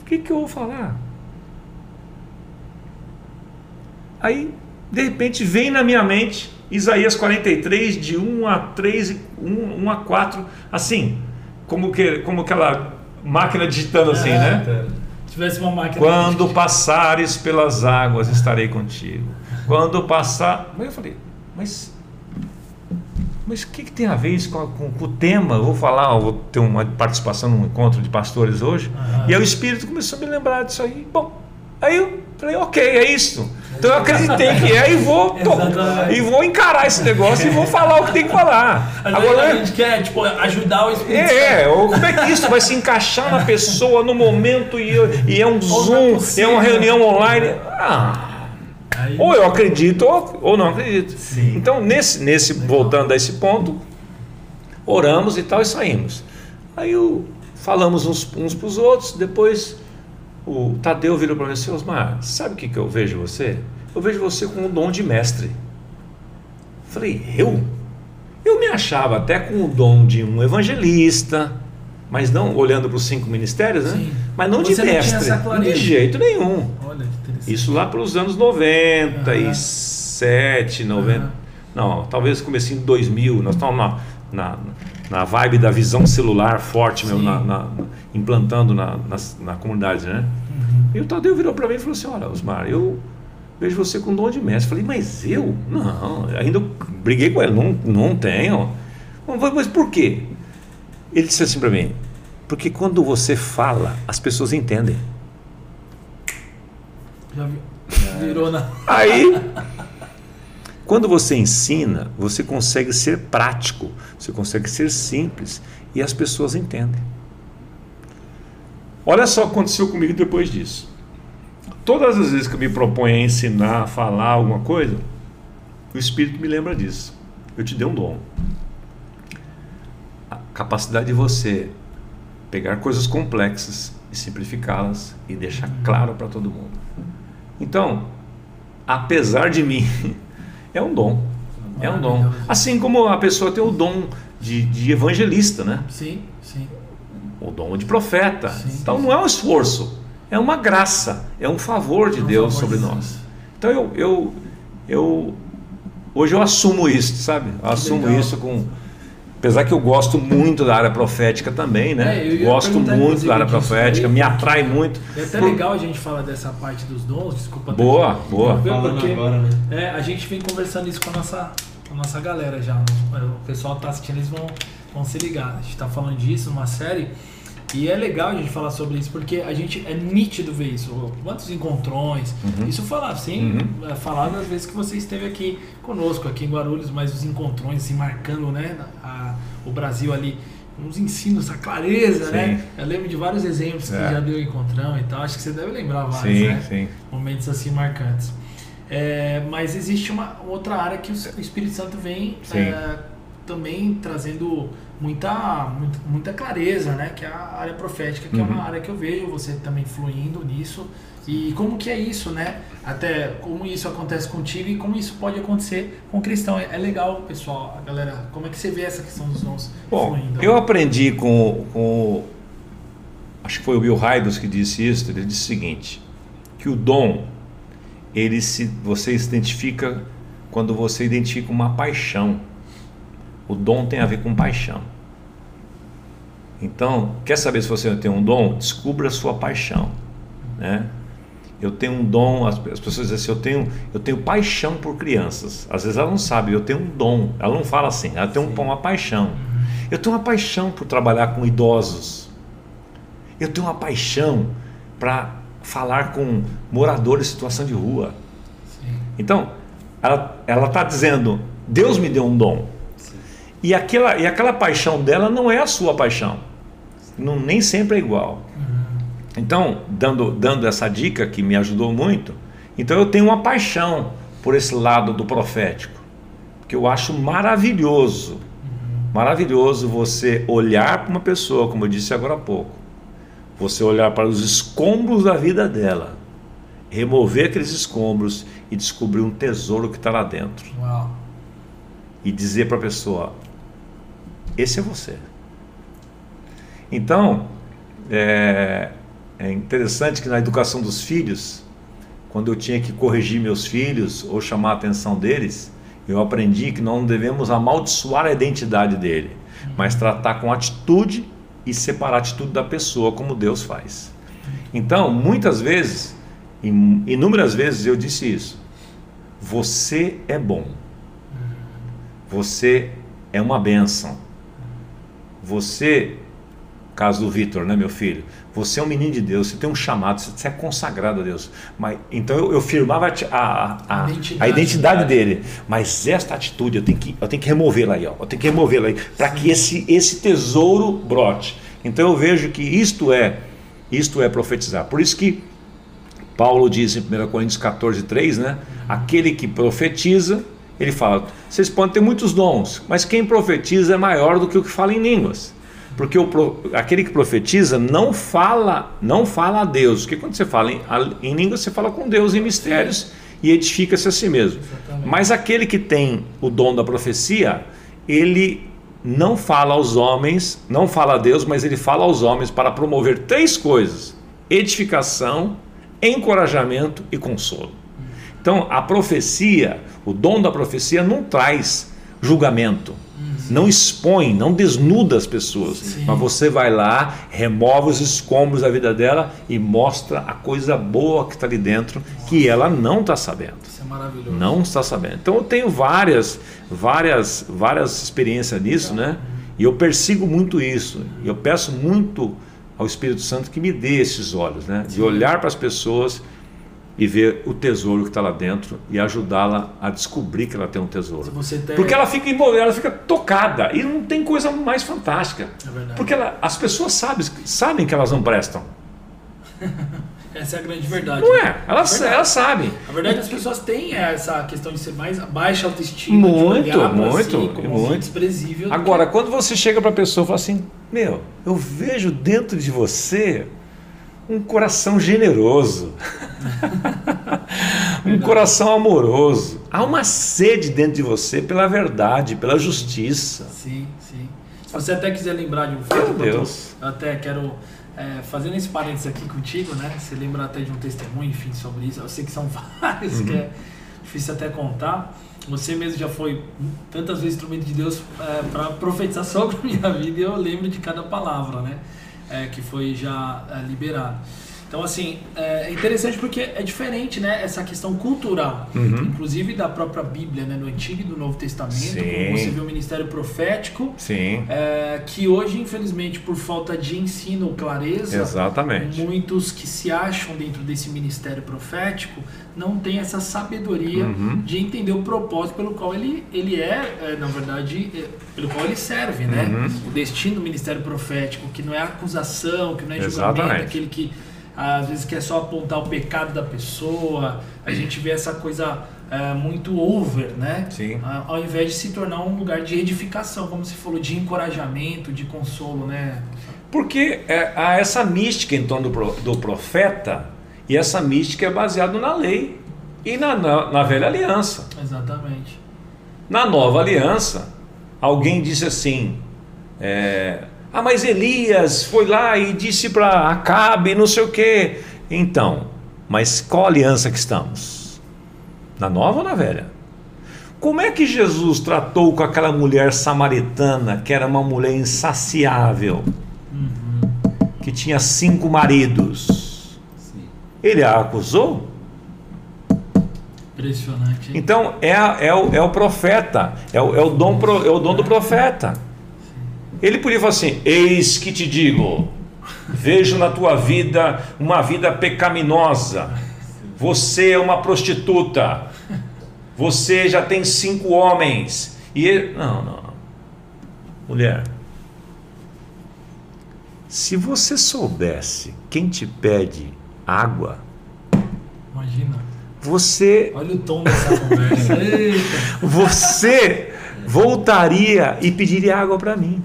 O que, que eu vou falar? Aí, de repente, vem na minha mente Isaías 43, de 1 a 3, 1, 1 a 4, assim, como, que, como aquela máquina digitando assim, é, né? Tá. Uma máquina. Quando passares pelas águas, estarei contigo. Quando passar. Mas eu falei, mas mas o que, que, tem a ver isso com, com, com, o tema? Eu vou falar, eu vou ter uma participação num encontro de pastores hoje. Uhum. E aí o Espírito começou a me lembrar disso aí. Bom, aí eu falei, ok, é isso. Então eu acreditei que é e vou, e vou encarar esse negócio e vou falar o que tem que falar. Agora a gente quer tipo, ajudar o Espírito É, como é que isso vai se encaixar na pessoa no momento e, e é um Zoom, é, é uma reunião online? Ah. Aí... Ou eu acredito ou, ou não acredito. Sim. Então, nesse, nesse voltando a esse ponto, oramos e tal e saímos. Aí o, falamos uns, uns para os outros, depois o Tadeu virou para mim assim, Osmar, sabe o que, que eu vejo você? Eu vejo você com um dom de mestre. Falei, eu? Eu me achava até com o dom de um evangelista, mas não olhando para os cinco ministérios, né? Sim. Mas não você de mestre, não de jeito nenhum. Olha, Isso lá para os anos 97, uhum. 90. Uhum. Não, talvez comecei em 2000. Nós estamos na, na, na vibe da visão celular forte, meu, na, na, implantando na, na, na comunidade, né? Uhum. E o Tadeu virou para mim e falou assim: Olha, Osmar, eu vejo você com dom de mestre. Falei, mas eu? Não, ainda briguei com ele, não, não tenho. Mas por quê? Ele disse assim para mim: Porque quando você fala, as pessoas entendem. Já virou na. Aí, [laughs] quando você ensina, você consegue ser prático, você consegue ser simples e as pessoas entendem. Olha só o que aconteceu comigo depois disso. Todas as vezes que eu me proponho a ensinar, a falar alguma coisa, o Espírito me lembra disso. Eu te dei um dom. Capacidade de você pegar coisas complexas e simplificá-las e deixar claro para todo mundo. Então, apesar de mim, [laughs] é um dom. É um dom. Assim como a pessoa tem o dom de, de evangelista, né? Sim, sim. O dom de profeta. Sim, então não é um esforço é uma graça, é um favor de é um Deus favor sobre de nós. Então eu, eu, eu hoje eu assumo isso, sabe? Eu assumo isso com apesar que eu gosto muito da área profética também, né? É, gosto muito da área profética, me atrai muito. É até por... legal a gente falar dessa parte dos dons, desculpa. Boa, boa. Porque, agora, né? é, a gente vem conversando isso com a nossa, com a nossa galera já. O pessoal está assistindo, eles vão, vão se ligar. A gente está falando disso numa série e é legal a gente falar sobre isso, porque a gente é nítido ver isso. Quantos encontrões. Uhum. Isso falar, sim, uhum. É, falar das vezes que você esteve aqui conosco, aqui em Guarulhos, mas os encontrões, assim, marcando né, a, o Brasil ali. Uns ensinos, a clareza, sim. né? Eu lembro de vários exemplos que é. já deu encontrão e tal. Acho que você deve lembrar vários, sim, né? Sim. Momentos assim marcantes. É, mas existe uma outra área que o Espírito Santo vem é, também trazendo muita, muita, muita, clareza, né? Que é a área profética, que uhum. é uma uhum. área que eu vejo você também fluindo nisso. E como que é isso, né? Até como isso acontece contigo e como isso pode acontecer com o cristão. É, legal, pessoal, a galera, como é que você vê essa questão dos dons Bom, fluindo? Eu aprendi com, com acho que foi o Bill Hybels que disse isso, ele disse o seguinte, que o dom, ele se, você se identifica quando você identifica uma paixão. O dom tem a ver com paixão. Então, quer saber se você tem um dom? Descubra a sua paixão. Né? Eu tenho um dom, as, pessoas dizem assim, eu tenho, eu tenho paixão por crianças. Às vezes ela não sabe, eu tenho um dom. Ela não fala assim, ela tem um, uma paixão. Eu tenho uma paixão por trabalhar com idosos. Eu tenho uma paixão para falar com moradores em situação de rua. Então, ela está dizendo, Deus me deu um dom. E aquela, e aquela paixão dela não é a sua paixão não, nem sempre é igual. Então, dando, dando essa dica que me ajudou muito, então eu tenho uma paixão por esse lado do profético, que eu acho maravilhoso. Maravilhoso você olhar para uma pessoa, como eu disse agora há pouco, você olhar para os escombros da vida dela, remover aqueles escombros e descobrir um tesouro que está lá dentro. Uau. E dizer para a pessoa: esse é você. Então, é, é interessante que na educação dos filhos, quando eu tinha que corrigir meus filhos ou chamar a atenção deles, eu aprendi que não devemos amaldiçoar a identidade dele, mas tratar com atitude e separar a atitude da pessoa como Deus faz. Então, muitas vezes, inúmeras vezes eu disse isso. Você é bom. Você é uma benção. Você, caso do Vitor, né, meu filho? Você é um menino de Deus, você tem um chamado, você é consagrado a Deus. Mas, então eu, eu firmava a, a, a, identidade, a identidade dele. Mas esta atitude eu tenho que, eu tenho que removê-la aí, ó. eu tenho que removê-la aí, para que esse, esse tesouro brote. Então eu vejo que isto é, isto é profetizar. Por isso que Paulo diz em 1 Coríntios 14, 3, né? Aquele que profetiza, ele fala, vocês podem ter muitos dons, mas quem profetiza é maior do que o que fala em línguas. Porque o, aquele que profetiza não fala, não fala a Deus. Porque quando você fala em, em língua, você fala com Deus em mistérios e edifica-se a si mesmo. Exatamente. Mas aquele que tem o dom da profecia, ele não fala aos homens, não fala a Deus, mas ele fala aos homens para promover três coisas: edificação, encorajamento e consolo. Então, a profecia, o dom da profecia não traz julgamento não expõe, não desnuda as pessoas, Sim. mas você vai lá, remove os escombros da vida dela e mostra a coisa boa que está ali dentro que ela não está sabendo. Isso é maravilhoso. Não está sabendo. Então eu tenho várias, várias, várias experiências nisso, né? E eu persigo muito isso. E eu peço muito ao Espírito Santo que me dê esses olhos, né? De olhar para as pessoas e ver o tesouro que está lá dentro e ajudá-la a descobrir que ela tem um tesouro. Tem... Porque ela fica envolvida, ela fica tocada e não tem coisa mais fantástica. É Porque ela, as pessoas sabem, sabem que elas não prestam. [laughs] Essa é a grande verdade. Não é? Elas, é elas sabem. A verdade é que as pessoas têm essa questão de ser mais baixa autoestima, muito, muito, si como muito desprezível. Agora, que... quando você chega para a pessoa e fala assim, meu, eu vejo dentro de você um coração generoso, [laughs] um coração amoroso. Há uma sede dentro de você pela verdade, pela justiça. Sim, sim. Se você até quiser lembrar de um fato, Deus. eu até quero é, fazendo esse parênteses aqui contigo, né? Você lembra até de um testemunho, enfim, sobre isso. Eu sei que são [laughs] vários, uhum. que é difícil até contar. Você mesmo já foi tantas vezes instrumento de Deus é, para profetizar [laughs] sobre a minha vida e eu lembro de cada palavra, né? É, que foi já é, liberado. Então, assim, é interessante porque é diferente, né? Essa questão cultural, uhum. inclusive da própria Bíblia, né? No Antigo e do Novo Testamento, Sim. como você vê o ministério profético, Sim. É, que hoje, infelizmente, por falta de ensino ou clareza, Exatamente. muitos que se acham dentro desse ministério profético não têm essa sabedoria uhum. de entender o propósito pelo qual ele, ele é, é na verdade, é, pelo qual ele serve, né? Uhum. O destino do ministério profético, que não é acusação, que não é julgamento, Exatamente. aquele que às vezes quer só apontar o pecado da pessoa. A gente vê essa coisa é, muito over, né? Sim. Ao invés de se tornar um lugar de edificação, como você falou, de encorajamento, de consolo, né? Porque é, há essa mística em torno do, do profeta, e essa mística é baseada na lei e na, na, na velha aliança. Exatamente. Na nova aliança, alguém disse assim: é, ah, mas Elias foi lá e disse para Acabe, não sei o quê. Então, mas qual aliança que estamos? Na nova ou na velha? Como é que Jesus tratou com aquela mulher samaritana, que era uma mulher insaciável, uhum. que tinha cinco maridos? Sim. Ele a acusou? Impressionante. Então é, é, o, é o profeta, é o, é o, dom, é o dom do profeta. Ele podia falar assim: Eis que te digo, vejo na tua vida uma vida pecaminosa. Você é uma prostituta. Você já tem cinco homens. E ele, não, não. Mulher, se você soubesse quem te pede água, imagina. Você. Olha o tom dessa conversa. [laughs] Você voltaria e pediria água para mim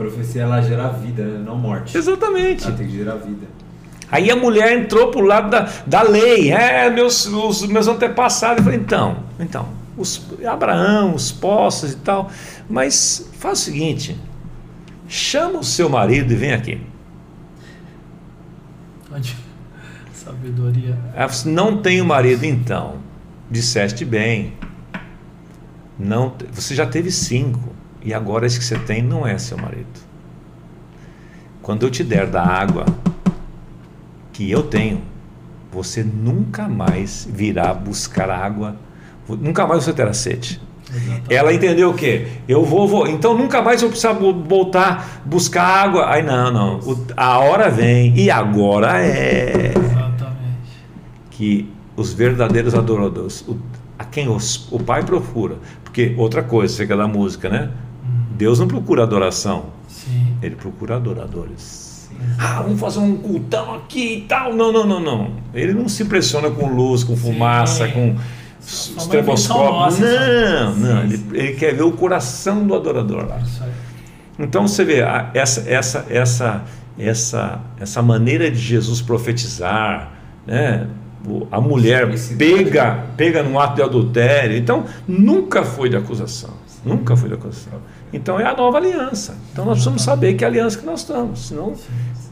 profecia ela gera vida, né? não morte. Exatamente. Ela tem que gerar vida. Aí a mulher entrou pro lado da, da lei, é, meus, os meus antepassados. Eu falei, então, então, os, Abraão, os poços e tal. Mas faz o seguinte: chama o seu marido e vem aqui. Sabedoria. Ela falou assim, não tenho marido, então. Disseste bem. Não, você já teve cinco. E agora esse que você tem não é seu marido. Quando eu te der da água que eu tenho, você nunca mais virá buscar água, nunca mais você terá sede. Exatamente. Ela entendeu o quê? Eu vou, vou, então nunca mais eu precisar voltar buscar água. Aí não, não. O, a hora vem e agora é Exatamente. que os verdadeiros adoradores, o, a quem os, o Pai procura, porque outra coisa, você quer da música, né? Deus não procura adoração, Sim. Ele procura adoradores. Ah, vamos fazer um cultão aqui e tal. Não, não, não, não. Ele não se impressiona com luz, com fumaça, Sim. com estroboscópio. Não, não. Ele, ele, quer ver o coração do adorador lá. Então você vê essa, essa, essa, essa, essa maneira de Jesus profetizar, né? A mulher pega, pega num ato de adultério. Então nunca foi de acusação. Nunca foi de acusação. Então é a nova aliança. Então nós precisamos saber que aliança que nós estamos. Senão,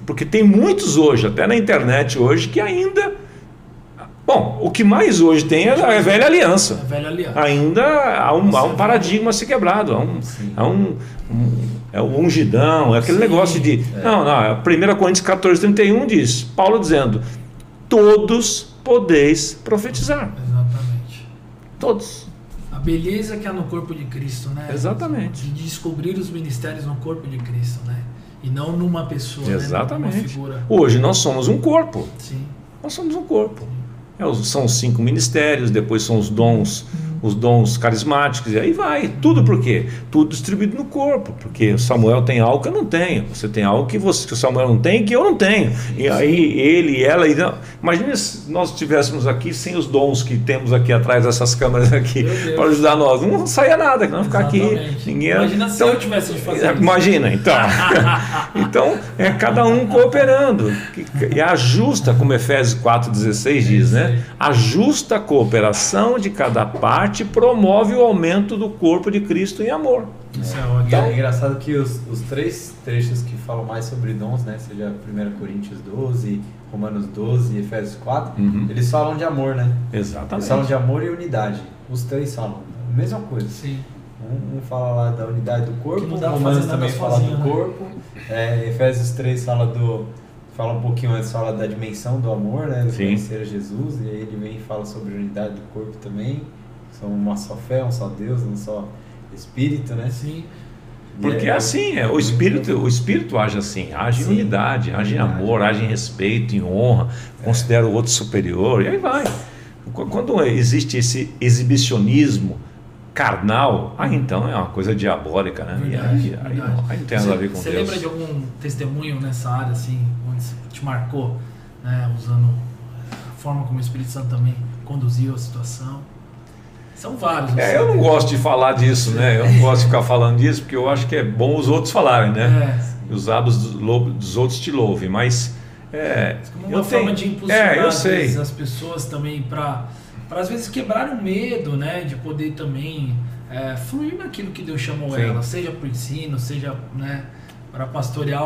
porque tem muitos hoje, até na internet hoje, que ainda Bom, o que mais hoje tem é a velha aliança. A velha aliança. Ainda há um, há um paradigma a ser quebrado. Há um, há um, um, é o ungidão, é aquele Sim, negócio de. É. Não, não, 1 Coríntios 14, 31 diz, Paulo dizendo: todos podeis profetizar. Exatamente. Todos. Beleza que há no corpo de Cristo, né? Exatamente. De descobrir os ministérios no corpo de Cristo, né? E não numa pessoa, Exatamente. Né? Numa figura. Hoje nós somos um corpo. Sim. Nós somos um corpo. É, são os cinco ministérios, depois são os dons os dons carismáticos, e aí vai. Tudo por quê? Tudo distribuído no corpo, porque Samuel tem algo que eu não tenho, você tem algo que, você, que o Samuel não tem que eu não tenho. E aí ele, ela. E não. Imagina se nós estivéssemos aqui sem os dons que temos aqui atrás dessas câmeras aqui para ajudar nós. Não saia nada, não ficar aqui. Ninguém, imagina então, se eu tivesse de fazer isso. Imagina, então. [laughs] então, é cada um cooperando. E ajusta, como Efésios 4,16 diz, né? Ajusta a cooperação de cada parte promove o aumento do corpo de Cristo em amor. Isso é, ótimo. Então, é engraçado que os, os três trechos que falam mais sobre dons, né, seja 1 Coríntios 12, Romanos 12 e Efésios 4, uhum. eles falam de amor, né? Exatamente. Eles falam de amor e unidade. Os três falam a mesma coisa. Sim. Um, um fala lá da unidade do corpo, Romanos também fala do né? corpo, é, Efésios 3 fala do fala um pouquinho antes, fala da dimensão do amor, né? Do conhecer Jesus, e aí ele vem e fala sobre a unidade do corpo também. São uma só fé, um só Deus, um só Espírito, né? Sim. Porque é, assim, é, o espírito, o espírito age assim, age Sim, em unidade, age em amor, age em respeito, em honra, é. considera o outro superior, e aí vai. Quando existe esse exibicionismo carnal, aí então é uma coisa diabólica, né? Verdade, e aí, aí, aí, aí, não tem nada a ver com você Deus. Você lembra de algum testemunho nessa área, assim, onde te marcou, né, usando a forma como o Espírito Santo também conduziu a situação? São vários. É, eu não gosto de falar disso, né? Eu não gosto de ficar falando disso porque eu acho que é bom os outros falarem, né? É. Os hábitos dos outros te louvem, mas é, como uma forma tenho, de impulsionar é, eu sei. as pessoas também para para às vezes quebrar o medo, né, de poder também é, fluir naquilo que Deus chamou Sim. ela, seja para o ensino, seja né, para pastorear,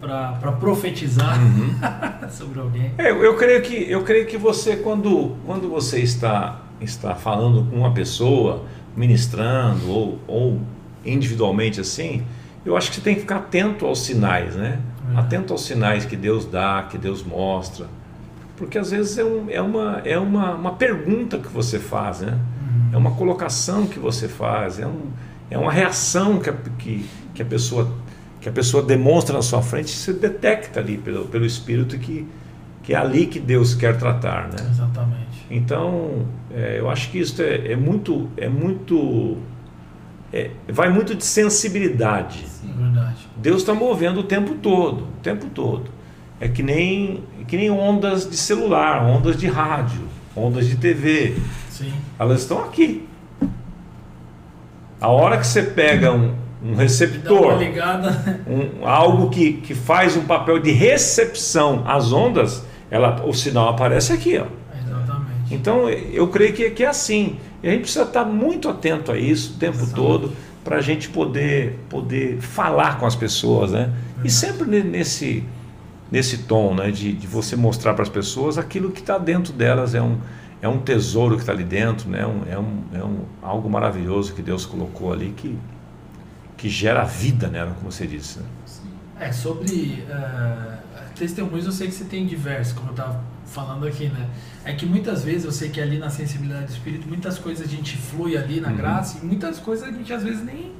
para profetizar uhum. [laughs] sobre alguém. É, eu creio que eu creio que você quando quando você está está falando com uma pessoa, ministrando ou, ou individualmente assim, eu acho que você tem que ficar atento aos sinais, né? É. Atento aos sinais que Deus dá, que Deus mostra. Porque às vezes é, um, é, uma, é uma, uma pergunta que você faz, né? Uhum. É uma colocação que você faz, é, um, é uma reação que a, que, que, a pessoa, que a pessoa demonstra na sua frente, você detecta ali pelo, pelo Espírito que, que é ali que Deus quer tratar, né? Exatamente. Então, é, eu acho que isso é, é muito, é muito, é, vai muito de sensibilidade. Sim, verdade. Deus está movendo o tempo todo, o tempo todo. É que nem, que nem ondas de celular, ondas de rádio, ondas de TV. Sim. Elas estão aqui. A hora que você pega um, um receptor, um, algo que, que faz um papel de recepção às ondas, ela, o sinal aparece aqui, ó. Então, eu creio que, que é assim. E a gente precisa estar muito atento a isso o tempo Exato. todo para a gente poder, poder falar com as pessoas, né? E sempre nesse, nesse tom, né? De, de você mostrar para as pessoas aquilo que está dentro delas é um, é um tesouro que está ali dentro, né? Um, é, um, é um, algo maravilhoso que Deus colocou ali que, que gera vida nela, como você disse. Né? É, sobre uh, testemunhos eu sei que você tem diversos, como eu estava falando aqui, né? É que muitas vezes eu sei que ali na sensibilidade do espírito, muitas coisas a gente flui ali na uhum. graça e muitas coisas a gente às vezes nem,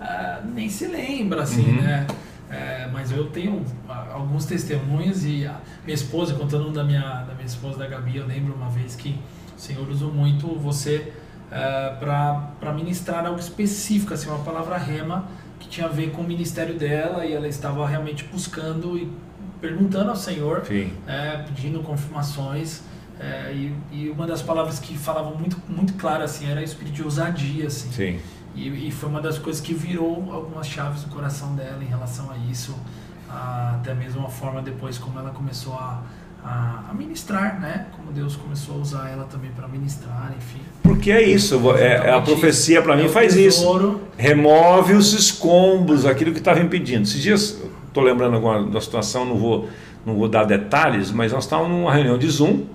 uh, nem se lembra, assim, uhum. né? É, mas eu tenho alguns testemunhos e minha esposa, contando da minha, da minha esposa, da Gabi, eu lembro uma vez que o Senhor usou muito você é, para ministrar algo específico, assim, uma palavra rema que tinha a ver com o ministério dela e ela estava realmente buscando e perguntando ao Senhor, é, pedindo confirmações. É, e, e, uma das palavras que falavam muito, muito claro assim, era o espírito de ousadia. Assim. Sim. E, e, foi uma das coisas que virou algumas chaves no coração dela em relação a isso. A, até mesmo a forma depois como ela começou a, a, ministrar, né? Como Deus começou a usar ela também para ministrar, enfim. Porque é isso, é, a profecia para mim é faz tesouro. isso. Remove os escombros, aquilo que estava impedindo. Esses dias, estou lembrando agora da situação, não vou, não vou dar detalhes, mas nós estávamos numa reunião de Zoom, uhum.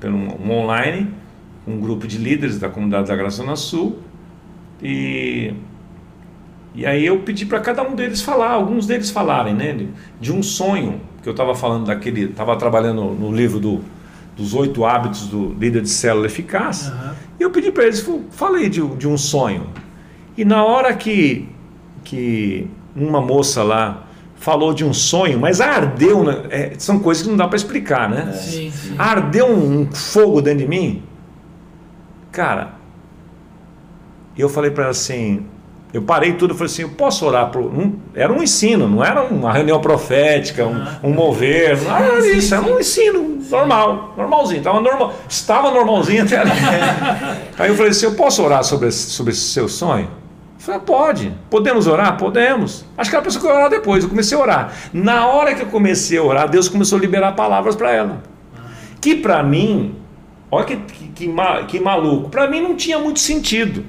pelo um online, um grupo de líderes da comunidade da Graça Zona Sul, e, e aí eu pedi para cada um deles falar, alguns deles falarem, né? De um sonho, que eu estava falando daquele, estava trabalhando no livro do, dos oito hábitos do líder de célula eficaz, uhum. e eu pedi para eles, falei de, de um sonho. E na hora que, que uma moça lá falou de um sonho, mas ardeu, né? é, são coisas que não dá para explicar, né? Sim, sim. Ardeu um, um fogo dentro de mim. Cara, e eu falei para ela assim, eu parei tudo e falei assim, eu posso orar por um, era um ensino, não era uma reunião profética, um, um mover, não era isso, era um ensino normal, normalzinho, estava normal, estava normalzinho até ali. [laughs] Aí eu falei assim, eu posso orar sobre esse, sobre esse seu sonho? Eu falei, pode. Podemos orar? Podemos. Acho que ela pensou que eu ia orar depois. Eu comecei a orar. Na hora que eu comecei a orar, Deus começou a liberar palavras para ela. Que para mim, olha que, que, que, que maluco, para mim não tinha muito sentido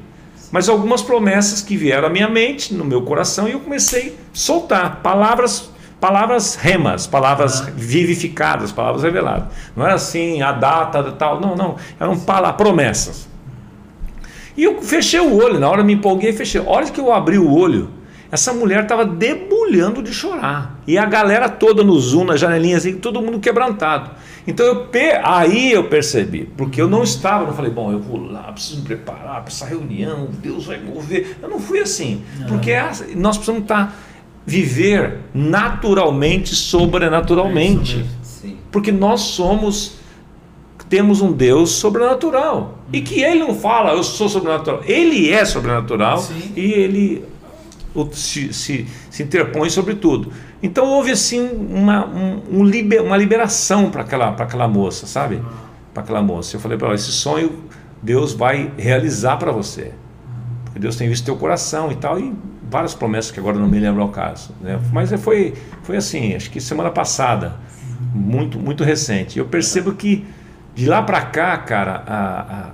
mas algumas promessas que vieram à minha mente, no meu coração, e eu comecei a soltar palavras, palavras remas, palavras vivificadas, palavras reveladas. Não era assim, a data tal, não, não, eram palavras, promessas. E eu fechei o olho, na hora eu me empolguei e fechei. A hora que eu abri o olho, essa mulher estava debulhando de chorar. E a galera toda no Zoom, na janelinha, assim, todo mundo quebrantado. Então eu, aí eu percebi, porque eu não estava, não falei, bom, eu vou lá, preciso me preparar para essa reunião, Deus vai mover. Eu não fui assim, porque é nós precisamos estar, tá, viver naturalmente, sobrenaturalmente. É porque nós somos, temos um Deus sobrenatural. E que ele não fala, eu sou sobrenatural. Ele é sobrenatural Sim. e ele se, se, se interpõe sobre tudo. Então houve assim uma, um, um liber, uma liberação para aquela, aquela moça, sabe? Para aquela moça. Eu falei para ela: esse sonho Deus vai realizar para você. Porque Deus tem visto teu coração e tal. E várias promessas que agora não me lembro ao caso. Né? Mas foi, foi assim, acho que semana passada, muito, muito recente. Eu percebo que de lá para cá, cara, a, a,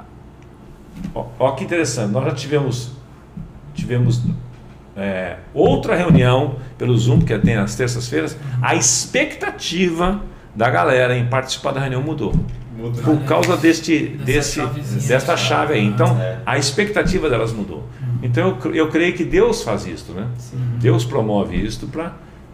ó, ó que interessante, nós já tivemos, tivemos é, outra reunião pelo Zoom, que tem nas terças-feiras, a expectativa da galera em participar da reunião mudou. mudou. Por causa deste, desse, desta chave aí. Então, é. a expectativa delas mudou. Uhum. Então, eu, eu creio que Deus faz isso, né? Deus promove isso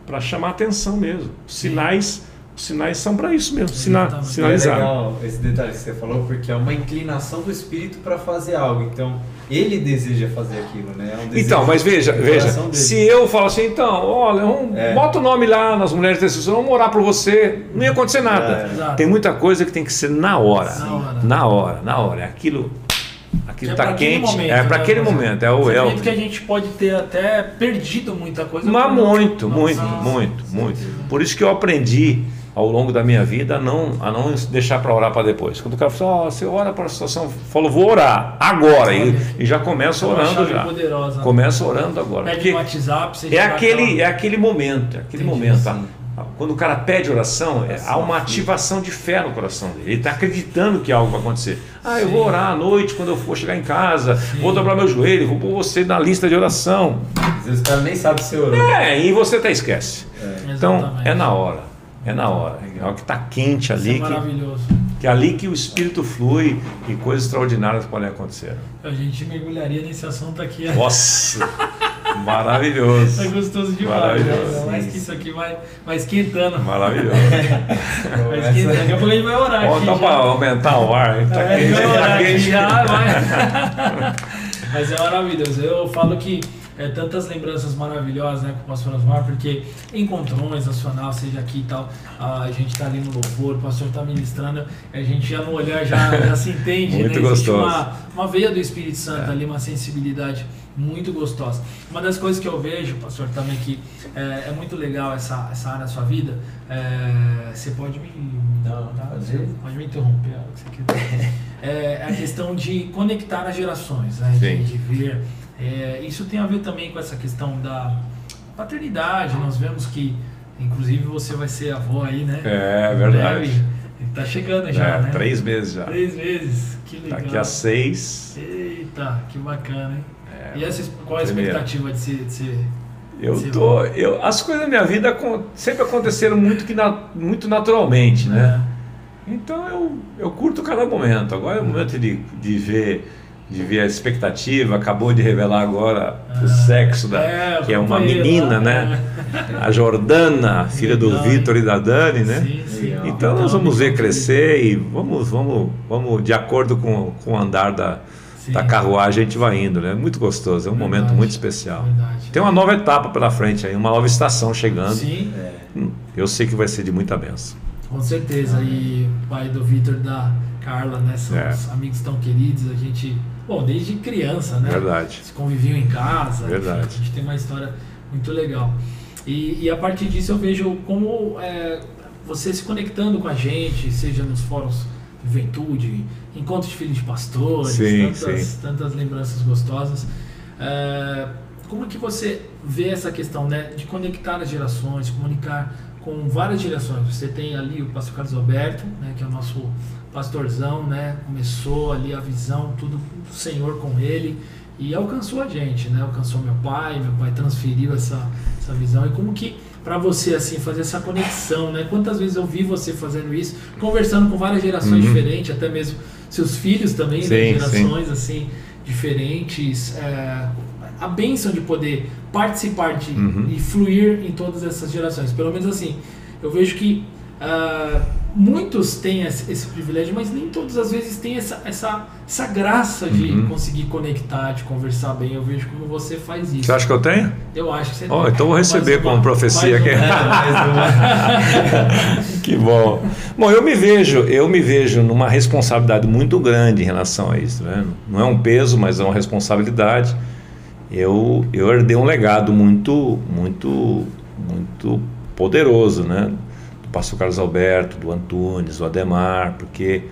para chamar atenção mesmo. Sinais os sinais são para isso mesmo, sina sinalizar. É legal esse detalhe que você falou, porque é uma inclinação do espírito para fazer algo. Então, ele deseja fazer aquilo, né? É um então, mas veja, veja, se eu falo assim, então, olha, um, é. bota o nome lá nas mulheres decisões, vamos orar por você, não ia acontecer nada. É. Tem muita coisa que tem que ser na hora. Na hora, na hora. Na hora. É aquilo aquilo está é quente. Momento, é para né? aquele momento, é o El. que a gente pode ter até perdido muita coisa. Mas muito, muito, muito, muito. Por isso que eu aprendi ao longo da minha vida a não, a não deixar para orar para depois. Quando o cara falou, oh, você ora para a situação, falou, vou orar agora. E, e já começa é orando já. Poderosa, começa orando agora. Pede WhatsApp, é aquele, aquela... é aquele momento, é aquele Entendi, momento. Tá? Quando o cara pede oração, é, há uma ativação de fé no coração dele. Ele está acreditando que algo vai acontecer. Ah, eu Sim. vou orar à noite quando eu for chegar em casa, Sim. vou dobrar meu joelho, vou pôr você na lista de oração. Às vezes o cara nem sabe se orou. É, e você até esquece. É. Então, é na hora. É na hora. É algo que está quente ali. Isso é maravilhoso. Que, que é ali que o espírito flui e coisas extraordinárias podem acontecer. A gente mergulharia nesse assunto aqui. [laughs] Nossa! Maravilhoso. É gostoso demais. Maravilhoso. Né? Mais que isso aqui vai, vai esquentando. Maravilhoso. [laughs] vai esquentando. Daqui a pouco a gente vai orar. Bota para aumentar o ar. Tá é, quente, tá quente. Já vai. [laughs] Mas é maravilhoso. Eu falo que é, tantas lembranças maravilhosas né, com o pastor Osmar, porque encontrões nacional, seja aqui e tal, a gente está ali no louvor, o pastor está ministrando, a gente já no olhar já, [laughs] já se entende, muito né? gostoso. Uma, uma veia do Espírito Santo é. ali, uma sensibilidade muito gostosa. Uma das coisas que eu vejo, pastor, também que é, é muito legal essa, essa área da sua vida, é, você pode me, Não, tá? pode, pode me interromper, [laughs] é a questão de conectar as gerações, né? de, de ver é, isso tem a ver também com essa questão da paternidade. Nós vemos que, inclusive, você vai ser avó aí, né? É, verdade. Tá chegando já, é, né? Três meses já. Três meses, que legal. Daqui a seis. Eita, que bacana, hein? É, e essa, qual a primeira. expectativa de ser, de ser eu tô, eu, as coisas da minha vida sempre aconteceram muito, que na, muito naturalmente, né? É. Então eu, eu curto cada momento. Agora é o momento de, de ver de ver a expectativa, acabou de revelar agora ah, o sexo da é, que é uma menina, lá, né? A Jordana, filha do Vitor e da Dani, né? Sim, sim, então nós vamos ver crescer e vamos, vamos, vamos de acordo com, com o andar da, da carruagem a gente vai indo, né? Muito gostoso, é um verdade, momento muito especial. Verdade. Tem uma nova etapa pela frente aí, uma nova estação chegando. Sim. Hum, eu sei que vai ser de muita benção. Com certeza. E o pai do Vitor da Carla, né? São é. amigos tão queridos, a gente Bom, desde criança, né? Verdade. Se conviviam em casa. Verdade. Enfim, a gente tem uma história muito legal. E, e a partir disso eu vejo como é, você se conectando com a gente, seja nos fóruns de juventude, encontros de filhos de pastores, sim, tantas, sim. tantas lembranças gostosas. É, como que você vê essa questão né, de conectar as gerações, comunicar com várias gerações? Você tem ali o pastor Carlos Alberto, né, que é o nosso pastorzão, né? Começou ali a visão, tudo do Senhor com ele e alcançou a gente, né? Alcançou meu pai, meu pai transferiu essa, essa visão e como que para você assim fazer essa conexão, né? Quantas vezes eu vi você fazendo isso, conversando com várias gerações uhum. diferentes, até mesmo seus filhos também, né? sim, né? gerações sim. assim diferentes, é, a bênção de poder participar de uhum. e fluir em todas essas gerações. Pelo menos assim, eu vejo que uh, muitos têm esse, esse, privilégio, mas nem todas as vezes têm essa, essa, essa graça de uhum. conseguir conectar, de conversar bem. Eu vejo como você faz isso. Você acha que eu tenho? Eu acho que você oh, tem. Então vou receber como profecia aqui. [laughs] que bom. Bom, eu me vejo, eu me vejo numa responsabilidade muito grande em relação a isso. Né? Não é um peso, mas é uma responsabilidade. Eu, eu herdei um legado muito, muito, muito poderoso, né? Pastor Carlos Alberto, do Antunes, do Ademar, porque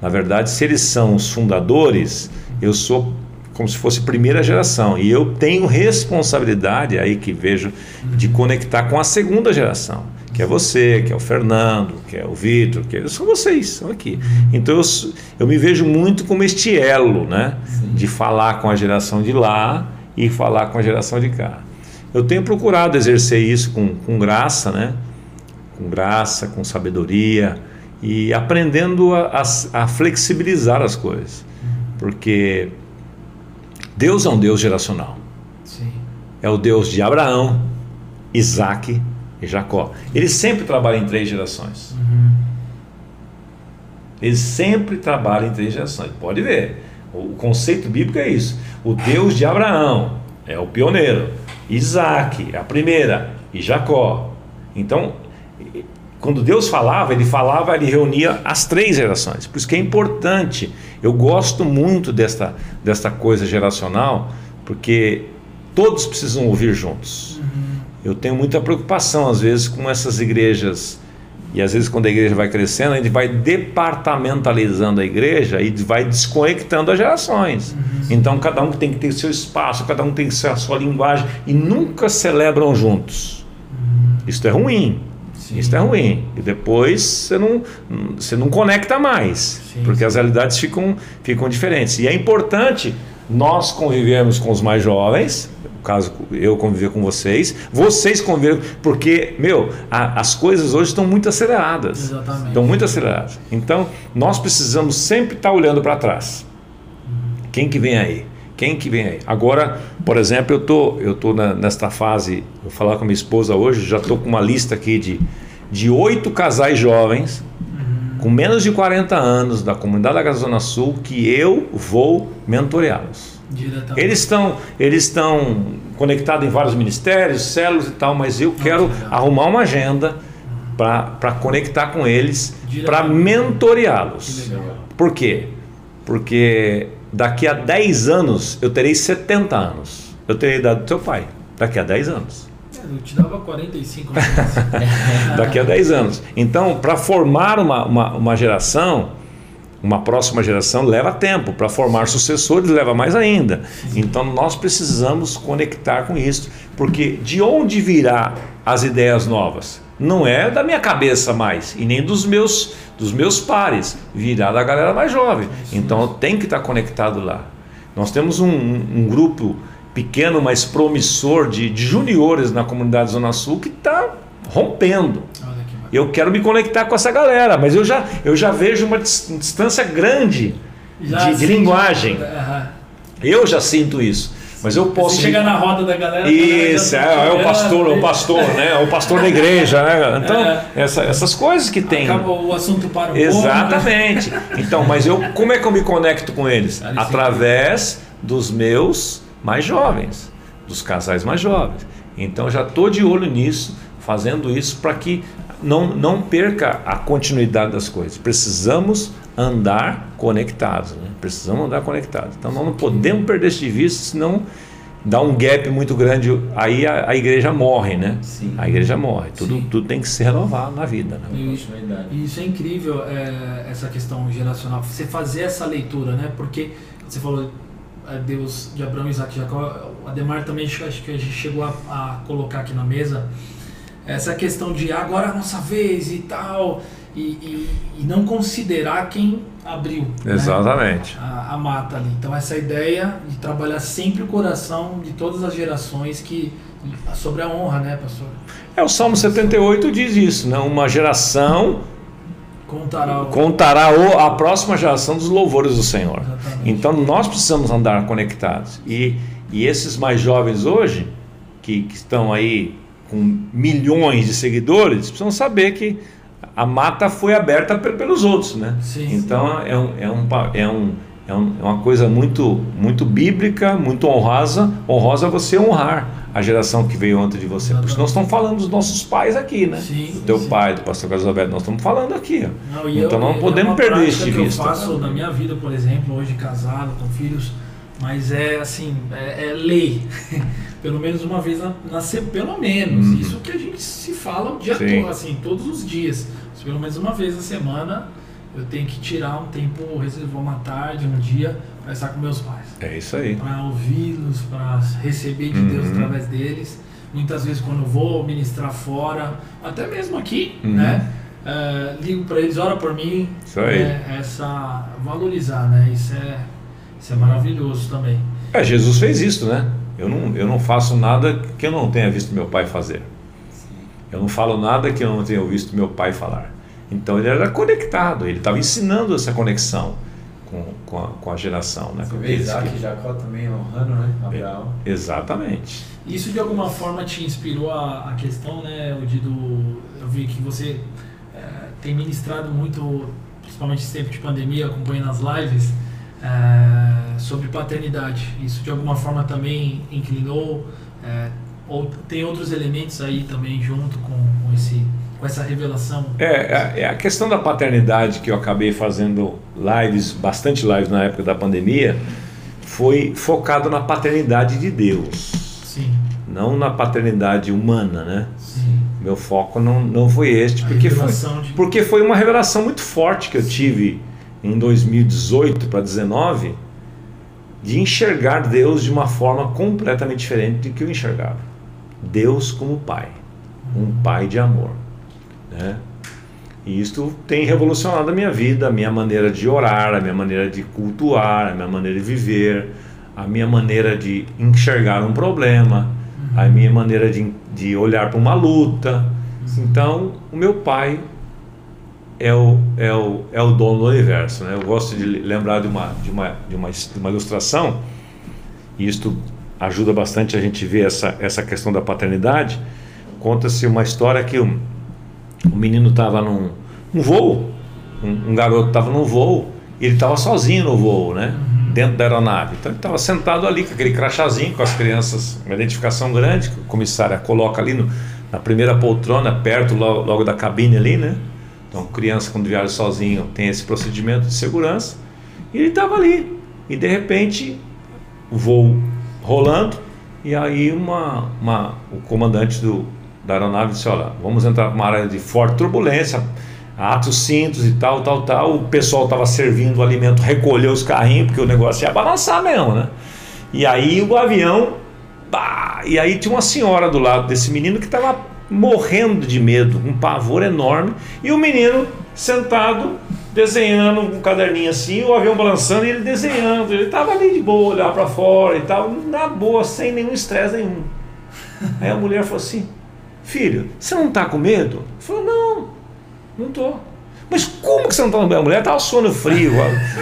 na verdade, se eles são os fundadores, eu sou como se fosse primeira geração e eu tenho responsabilidade aí que vejo de conectar com a segunda geração, que é você, que é o Fernando, que é o Vitor, que são vocês, são aqui. Então eu, eu me vejo muito como este elo, né, de falar com a geração de lá e falar com a geração de cá. Eu tenho procurado exercer isso com, com graça, né? Com graça, com sabedoria e aprendendo a, a, a flexibilizar as coisas. Porque Deus é um Deus geracional. Sim. É o Deus de Abraão, Isaac e Jacó. Ele sempre trabalha em três gerações. Uhum. Ele sempre trabalha em três gerações. Pode ver. O conceito bíblico é isso. O Deus de Abraão é o pioneiro. Isaac é a primeira. E Jacó. Então, quando Deus falava, ele falava, ele reunia as três gerações. Por isso que é importante. Eu gosto muito desta, desta coisa geracional, porque todos precisam ouvir juntos. Uhum. Eu tenho muita preocupação, às vezes, com essas igrejas. E às vezes, quando a igreja vai crescendo, a gente vai departamentalizando a igreja e vai desconectando as gerações. Uhum. Então, cada um tem que ter seu espaço, cada um tem que ter a sua linguagem e nunca celebram juntos. Uhum. Isso é ruim. Sim. Isso é ruim. E depois você não, você não conecta mais, sim, porque sim. as realidades ficam, ficam diferentes. E é importante nós convivermos com os mais jovens, no caso eu conviver com vocês, vocês conviverem, porque, meu, a, as coisas hoje estão muito aceleradas. Exatamente. Estão muito aceleradas. Então, nós precisamos sempre estar olhando para trás. Uhum. Quem que vem aí? Quem que vem aí? Agora, por exemplo, eu tô, eu tô na, nesta fase, vou falar com a minha esposa hoje, já estou com uma lista aqui de de oito casais jovens uhum. com menos de 40 anos da comunidade da Zona Sul que eu vou mentoreá-los. Eles estão, eles estão conectados em vários ministérios, células e tal, mas eu quero arrumar uma agenda para conectar com eles, para mentoreá-los. Por quê? Porque daqui a 10 anos eu terei 70 anos. Eu terei dado do teu pai, daqui a 10 anos. É, eu te dava 45 anos. [laughs] daqui a 10 anos. Então, para formar uma, uma, uma geração, uma próxima geração leva tempo, para formar sucessores leva mais ainda. Então nós precisamos conectar com isso, porque de onde virá as ideias novas? Não é da minha cabeça mais e nem dos meus dos meus pares, virá da galera mais jovem. Então tem que estar conectado lá. Nós temos um, um grupo pequeno, mas promissor de, de juniores na comunidade Zona Sul que está rompendo. Eu quero me conectar com essa galera, mas eu já, eu já vejo uma distância grande de, de linguagem. Eu já sinto isso. Mas eu posso. Você chegar na roda da galera. Isso, é, é, o pastor, o pastor, né? O pastor da igreja, né? Então, é. essa, essas coisas que tem. Acaba o assunto para o Exatamente. Povo, né? Então, mas eu como é que eu me conecto com eles? Através dos meus mais jovens, dos casais mais jovens. Então já estou de olho nisso, fazendo isso para que não, não perca a continuidade das coisas. Precisamos andar conectados. Né? Precisamos andar conectados. Então nós não podemos perder de vista, senão dá um gap muito grande, aí a, a igreja morre, né? Sim. A igreja morre. Tudo, tudo tem que se renovar na vida. Né? Isso, isso é incrível, é, essa questão geracional. Você fazer essa leitura, né? Porque você falou é, Deus de Abraão, Isaac e Jacó. O Ademar também acho que a gente chegou a, a colocar aqui na mesa essa questão de agora é a nossa vez e tal, e, e, e não considerar quem abriu né, Exatamente. Né, a, a, mata ali. Então essa ideia de trabalhar sempre o coração de todas as gerações que sobre a honra, né, pastor? É o Salmo 78 diz isso, né? Uma geração contará, o... contará o, a próxima geração dos louvores do Senhor. Exatamente. Então nós precisamos andar conectados. E, e esses mais jovens hoje que, que estão aí com milhões de seguidores, precisam saber que a mata foi aberta pelos outros, né? Sim, então sim. É, um, é, um, é, um, é, um, é uma coisa muito, muito bíblica, muito honrosa, honrosa você honrar a geração que veio antes de você. Porque nós estamos falando dos nossos pais aqui, né? Sim, do teu sim. pai, do pastor Carlos Alberto, nós estamos falando aqui. Não, então eu, não podemos é perder isso de vista. Eu faço na minha vida, por exemplo, hoje casado, com filhos, mas é assim, é, é lei. [laughs] pelo menos uma vez na, nascer, pelo menos. Uhum. Isso que a gente se fala o dia todo, assim, todos os dias. Mas pelo menos uma vez na semana eu tenho que tirar um tempo, reservar uma tarde, um dia, para estar com meus pais. É isso aí. Para ouvi-los, para receber de uhum. Deus através deles. Muitas vezes quando eu vou ministrar fora, até mesmo aqui, uhum. né? Uh, ligo para eles, ora por mim. Isso aí. É, essa valorizar, né? Isso é, isso é maravilhoso também. É, Jesus fez isso, né? Eu não, eu não faço nada que eu não tenha visto meu pai fazer. Eu não falo nada que eu não tenha visto meu pai falar. Então ele era conectado, ele estava ensinando essa conexão com, com, a, com a geração. Né? Você vê Isaac que... e Jacó também honrando, né? Abraão. É, exatamente. Isso de alguma forma te inspirou a, a questão, né, de do, eu vi que você é, tem ministrado muito, principalmente nesse tempo de pandemia, acompanhando as lives, é, sobre paternidade. Isso de alguma forma também inclinou, é, ou tem outros elementos aí também junto com, com, esse, com essa revelação? É, é, é, a questão da paternidade que eu acabei fazendo lives, bastante lives na época da pandemia, foi focado na paternidade de Deus. Sim. Não na paternidade humana, né? Sim. Meu foco não, não foi este, porque foi, de... porque foi uma revelação muito forte que eu tive em 2018 para 2019 de enxergar Deus de uma forma completamente diferente do que eu enxergava. Deus como Pai, um Pai de amor. Né? E isto tem revolucionado a minha vida, a minha maneira de orar, a minha maneira de cultuar, a minha maneira de viver, a minha maneira de enxergar um problema, a minha maneira de, de olhar para uma luta. Então, o meu pai é o, é o, é o dono do universo. Né? Eu gosto de lembrar de uma, de uma, de uma, de uma ilustração e isto ajuda bastante a gente ver essa, essa questão da paternidade. Conta-se uma história que o, o menino estava num, num voo, um, um garoto estava num voo, e ele estava sozinho no voo, né? Uhum. Dentro da aeronave. Então ele estava sentado ali com aquele crachazinho, com as crianças, uma identificação grande, que o comissário coloca ali no, na primeira poltrona, perto logo, logo da cabine ali, né? Então, criança quando viaja sozinho tem esse procedimento de segurança. E ele estava ali. E de repente, o voo rolando, e aí uma, uma, o comandante do, da aeronave disse: Olha, vamos entrar para uma área de forte turbulência, atos cintos e tal, tal, tal. O pessoal estava servindo o alimento, recolheu os carrinhos, porque o negócio ia balançar mesmo, né? E aí o avião. Bah, e aí tinha uma senhora do lado desse menino que estava morrendo de medo, um pavor enorme, e o menino sentado desenhando um caderninho assim, o avião balançando e ele desenhando. Ele estava ali de boa, olhar para fora e tal, na boa, sem nenhum estresse nenhum. Aí a mulher falou assim: Filho, você não está com medo? Ele falou: Não, não estou. Mas como que você não está com medo? A mulher estava sono frio,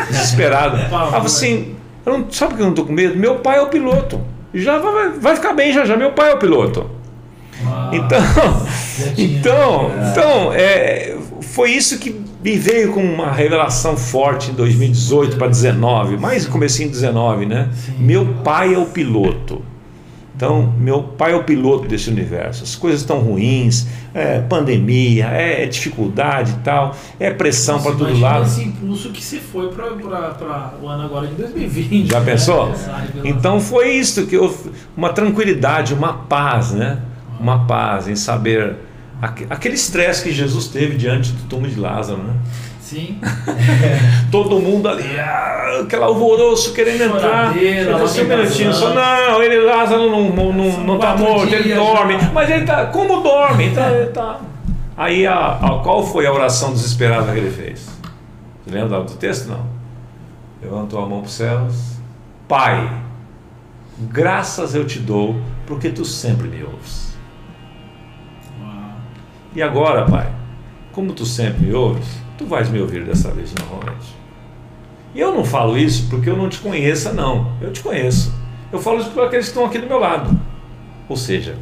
desesperada. [laughs] Ela falou assim: não, Sabe por que eu não estou com medo? Meu pai é o piloto. Já vai, vai ficar bem já já. Meu pai é o piloto. Então, então, então é, foi isso que me veio com uma revelação forte em 2018 para 19, mais comecinho em 19, né? Meu pai é o piloto. Então, meu pai é o piloto desse universo. As coisas estão ruins, é pandemia, é dificuldade e tal, é pressão para todo lado. esse impulso que se foi para o ano agora de 2020. Já né? pensou? Então foi isso que eu, uma tranquilidade, uma paz, né? Uma paz em saber aquele estresse que Jesus teve diante do túmulo de Lázaro, né? Sim. [laughs] Todo mundo ali, ah, aquele alvoroço querendo entrar. Você um minutinho, só não, ele Lázaro não, não, não, não tá morto, ele dorme. Já. Mas ele tá. Como dorme? Então, ele tá. Aí a, a, qual foi a oração desesperada que ele fez? Você lembra do texto? Não. Levantou a mão para os céus. Pai, graças eu te dou, porque tu sempre me ouves. E agora, Pai, como tu sempre me ouves, tu vais me ouvir dessa vez novamente. E eu não falo isso porque eu não te conheça, não. Eu te conheço. Eu falo isso para aqueles que estão aqui do meu lado. Ou seja,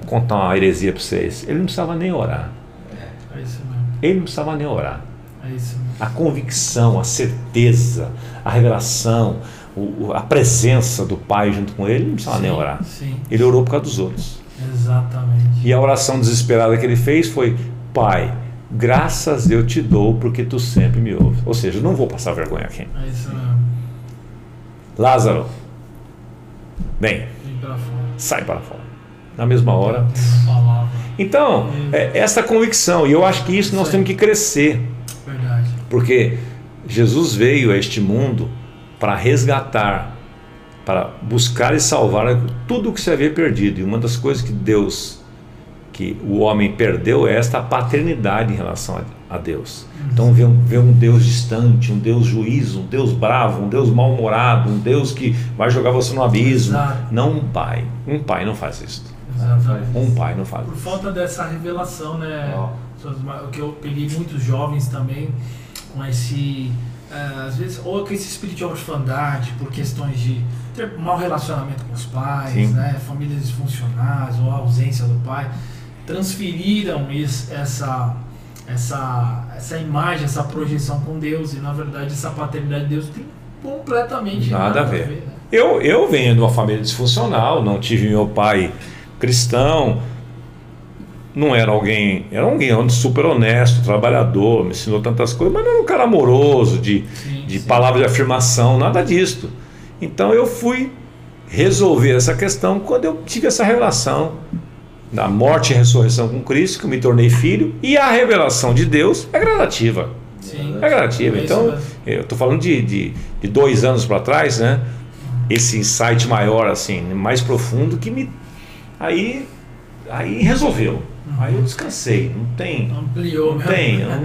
vou contar uma heresia para vocês. Ele não precisava nem orar. É isso mesmo. Ele não precisava nem orar. É isso mesmo. A convicção, a certeza, a revelação, a presença do Pai junto com ele, ele não precisava sim, nem orar. Sim. Ele orou por causa dos outros. Exatamente. E a oração desesperada que ele fez foi: Pai, graças eu te dou porque tu sempre me ouves. Ou seja, não vou passar vergonha aqui. É isso mesmo. Lázaro, vem, sai para fora. Na mesma hora. Então, é, essa convicção, e eu acho que isso nós temos que crescer. Verdade. Porque Jesus veio a este mundo para resgatar para buscar e salvar tudo o que se havia perdido. E uma das coisas que Deus, que o homem perdeu, é esta paternidade em relação a, Deus. Então vê um, vê um Deus distante, um Deus juiz, um Deus bravo, um Deus mal-humorado, um Deus que vai jogar você no abismo. Exato. Não um pai. Um pai não faz isso. Exatamente. Um pai não faz Por isso. Por falta dessa revelação, né? O que eu peguei muitos jovens também com esse. Uh, às vezes, ou com esse espírito de orfandade por questões de ter mau relacionamento com os pais, né, famílias disfuncionais ou a ausência do pai, transferiram isso, essa, essa, essa imagem, essa projeção com Deus e na verdade essa paternidade de Deus tem completamente nada, nada a ver. A ver né? eu, eu venho de uma família disfuncional, não tive meu pai cristão, não era alguém, era alguém super honesto, trabalhador, me ensinou tantas coisas, mas não era um cara amoroso, de, sim, de sim. palavra de afirmação, nada disso. Então eu fui resolver essa questão quando eu tive essa relação da morte e ressurreição com Cristo, que eu me tornei filho, e a revelação de Deus é gradativa. Sim, é gradativa. Então, eu estou falando de, de, de, dois anos para trás, né? Esse insight maior, assim, mais profundo, que me. Aí, aí resolveu. Aí eu descansei. Não tem. Ampliou, não tem. Não,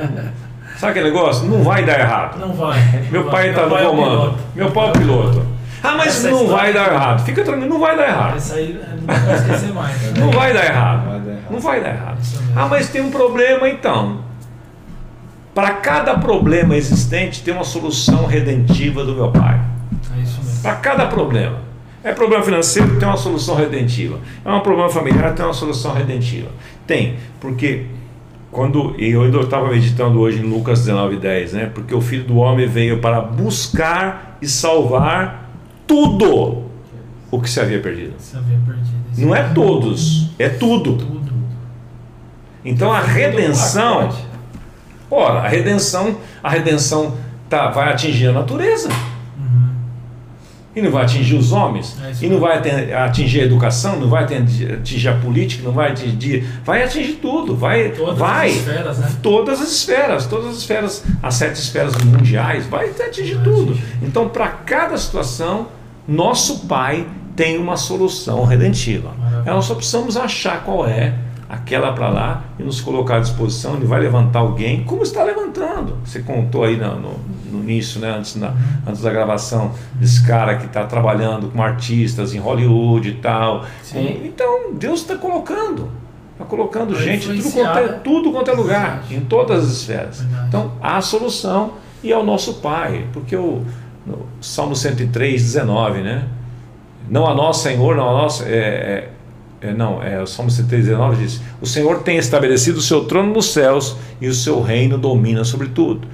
sabe aquele negócio? Não vai dar errado. Não vai. [laughs] Meu pai está no é comando. Meu pai é o piloto. Ah, mas Essa não vai dar errado. Fica tranquilo, não vai dar errado. Essa aí não vai esquecer mais. Né? [laughs] Não vai dar errado. Não vai dar errado. Ah, mas tem um problema então. Para cada problema existente tem uma solução redentiva do meu pai. É isso mesmo. Para cada problema. É problema financeiro, tem uma solução redentiva. É um problema familiar, tem uma solução redentiva. Tem, porque quando eu estava meditando hoje em Lucas 19, 10, né? Porque o Filho do Homem veio para buscar e salvar tudo o que se havia perdido. Se havia perdido. Não é todos, é tudo. tudo. Então a redenção, ora, a redenção, a redenção tá, vai atingir a natureza. E não vai atingir os homens, é e não vai atingir a educação, não vai atingir a política, não vai atingir. Vai atingir tudo, vai. Todas vai, as esferas, né? Todas as esferas, todas as esferas, as sete esferas mundiais, vai atingir vai tudo. Atingir. Então, para cada situação, nosso Pai tem uma solução redentiva. Maravilha. Nós só precisamos achar qual é aquela para lá e nos colocar à disposição. Ele vai levantar alguém, como está levantando. Você contou aí no, no, no início, né, antes, na, antes da gravação, desse cara que está trabalhando com artistas em Hollywood e tal. Então, Deus está colocando. Está colocando gente tudo quanto, é, tudo quanto é lugar, Verdade. em todas as esferas. Verdade. Então, há a solução e é o nosso Pai. Porque o Salmo 103, 19, né? Não a nós, Senhor, não a nós. É, é, é, não, é, o Salmo 103, 19 diz: O Senhor tem estabelecido o seu trono nos céus e o seu reino domina sobre tudo.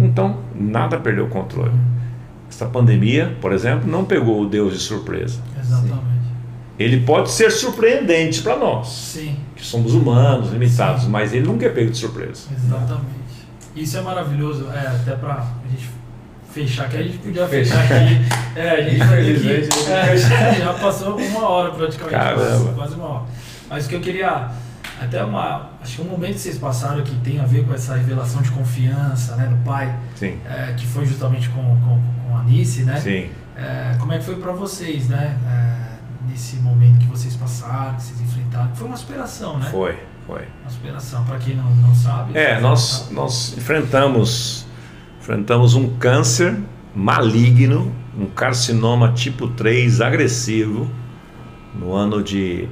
Então, nada perdeu o controle. Esta pandemia, por exemplo, não pegou o Deus de surpresa. Exatamente. Ele pode ser surpreendente para nós, Sim. que somos humanos, limitados, Sim. mas ele nunca é pego de surpresa. Exatamente. Isso é maravilhoso, é, até para a gente fechar, que a gente podia fechar aqui. É, a gente aqui, é, já passou uma hora praticamente, Caramba. quase uma hora. Mas o que eu queria, até uma, acho que um momento que vocês passaram que tem a ver com essa revelação de confiança né, no pai, Sim. É, que foi justamente com, com, com a Anice, né? Sim. É, como é que foi para vocês, né? É, nesse momento que vocês passaram, que vocês enfrentaram, foi uma superação, né? Foi, foi. Uma superação, para quem não, não sabe. É, nós, nós enfrentamos enfrentamos um câncer maligno, um carcinoma tipo 3 agressivo, no ano de,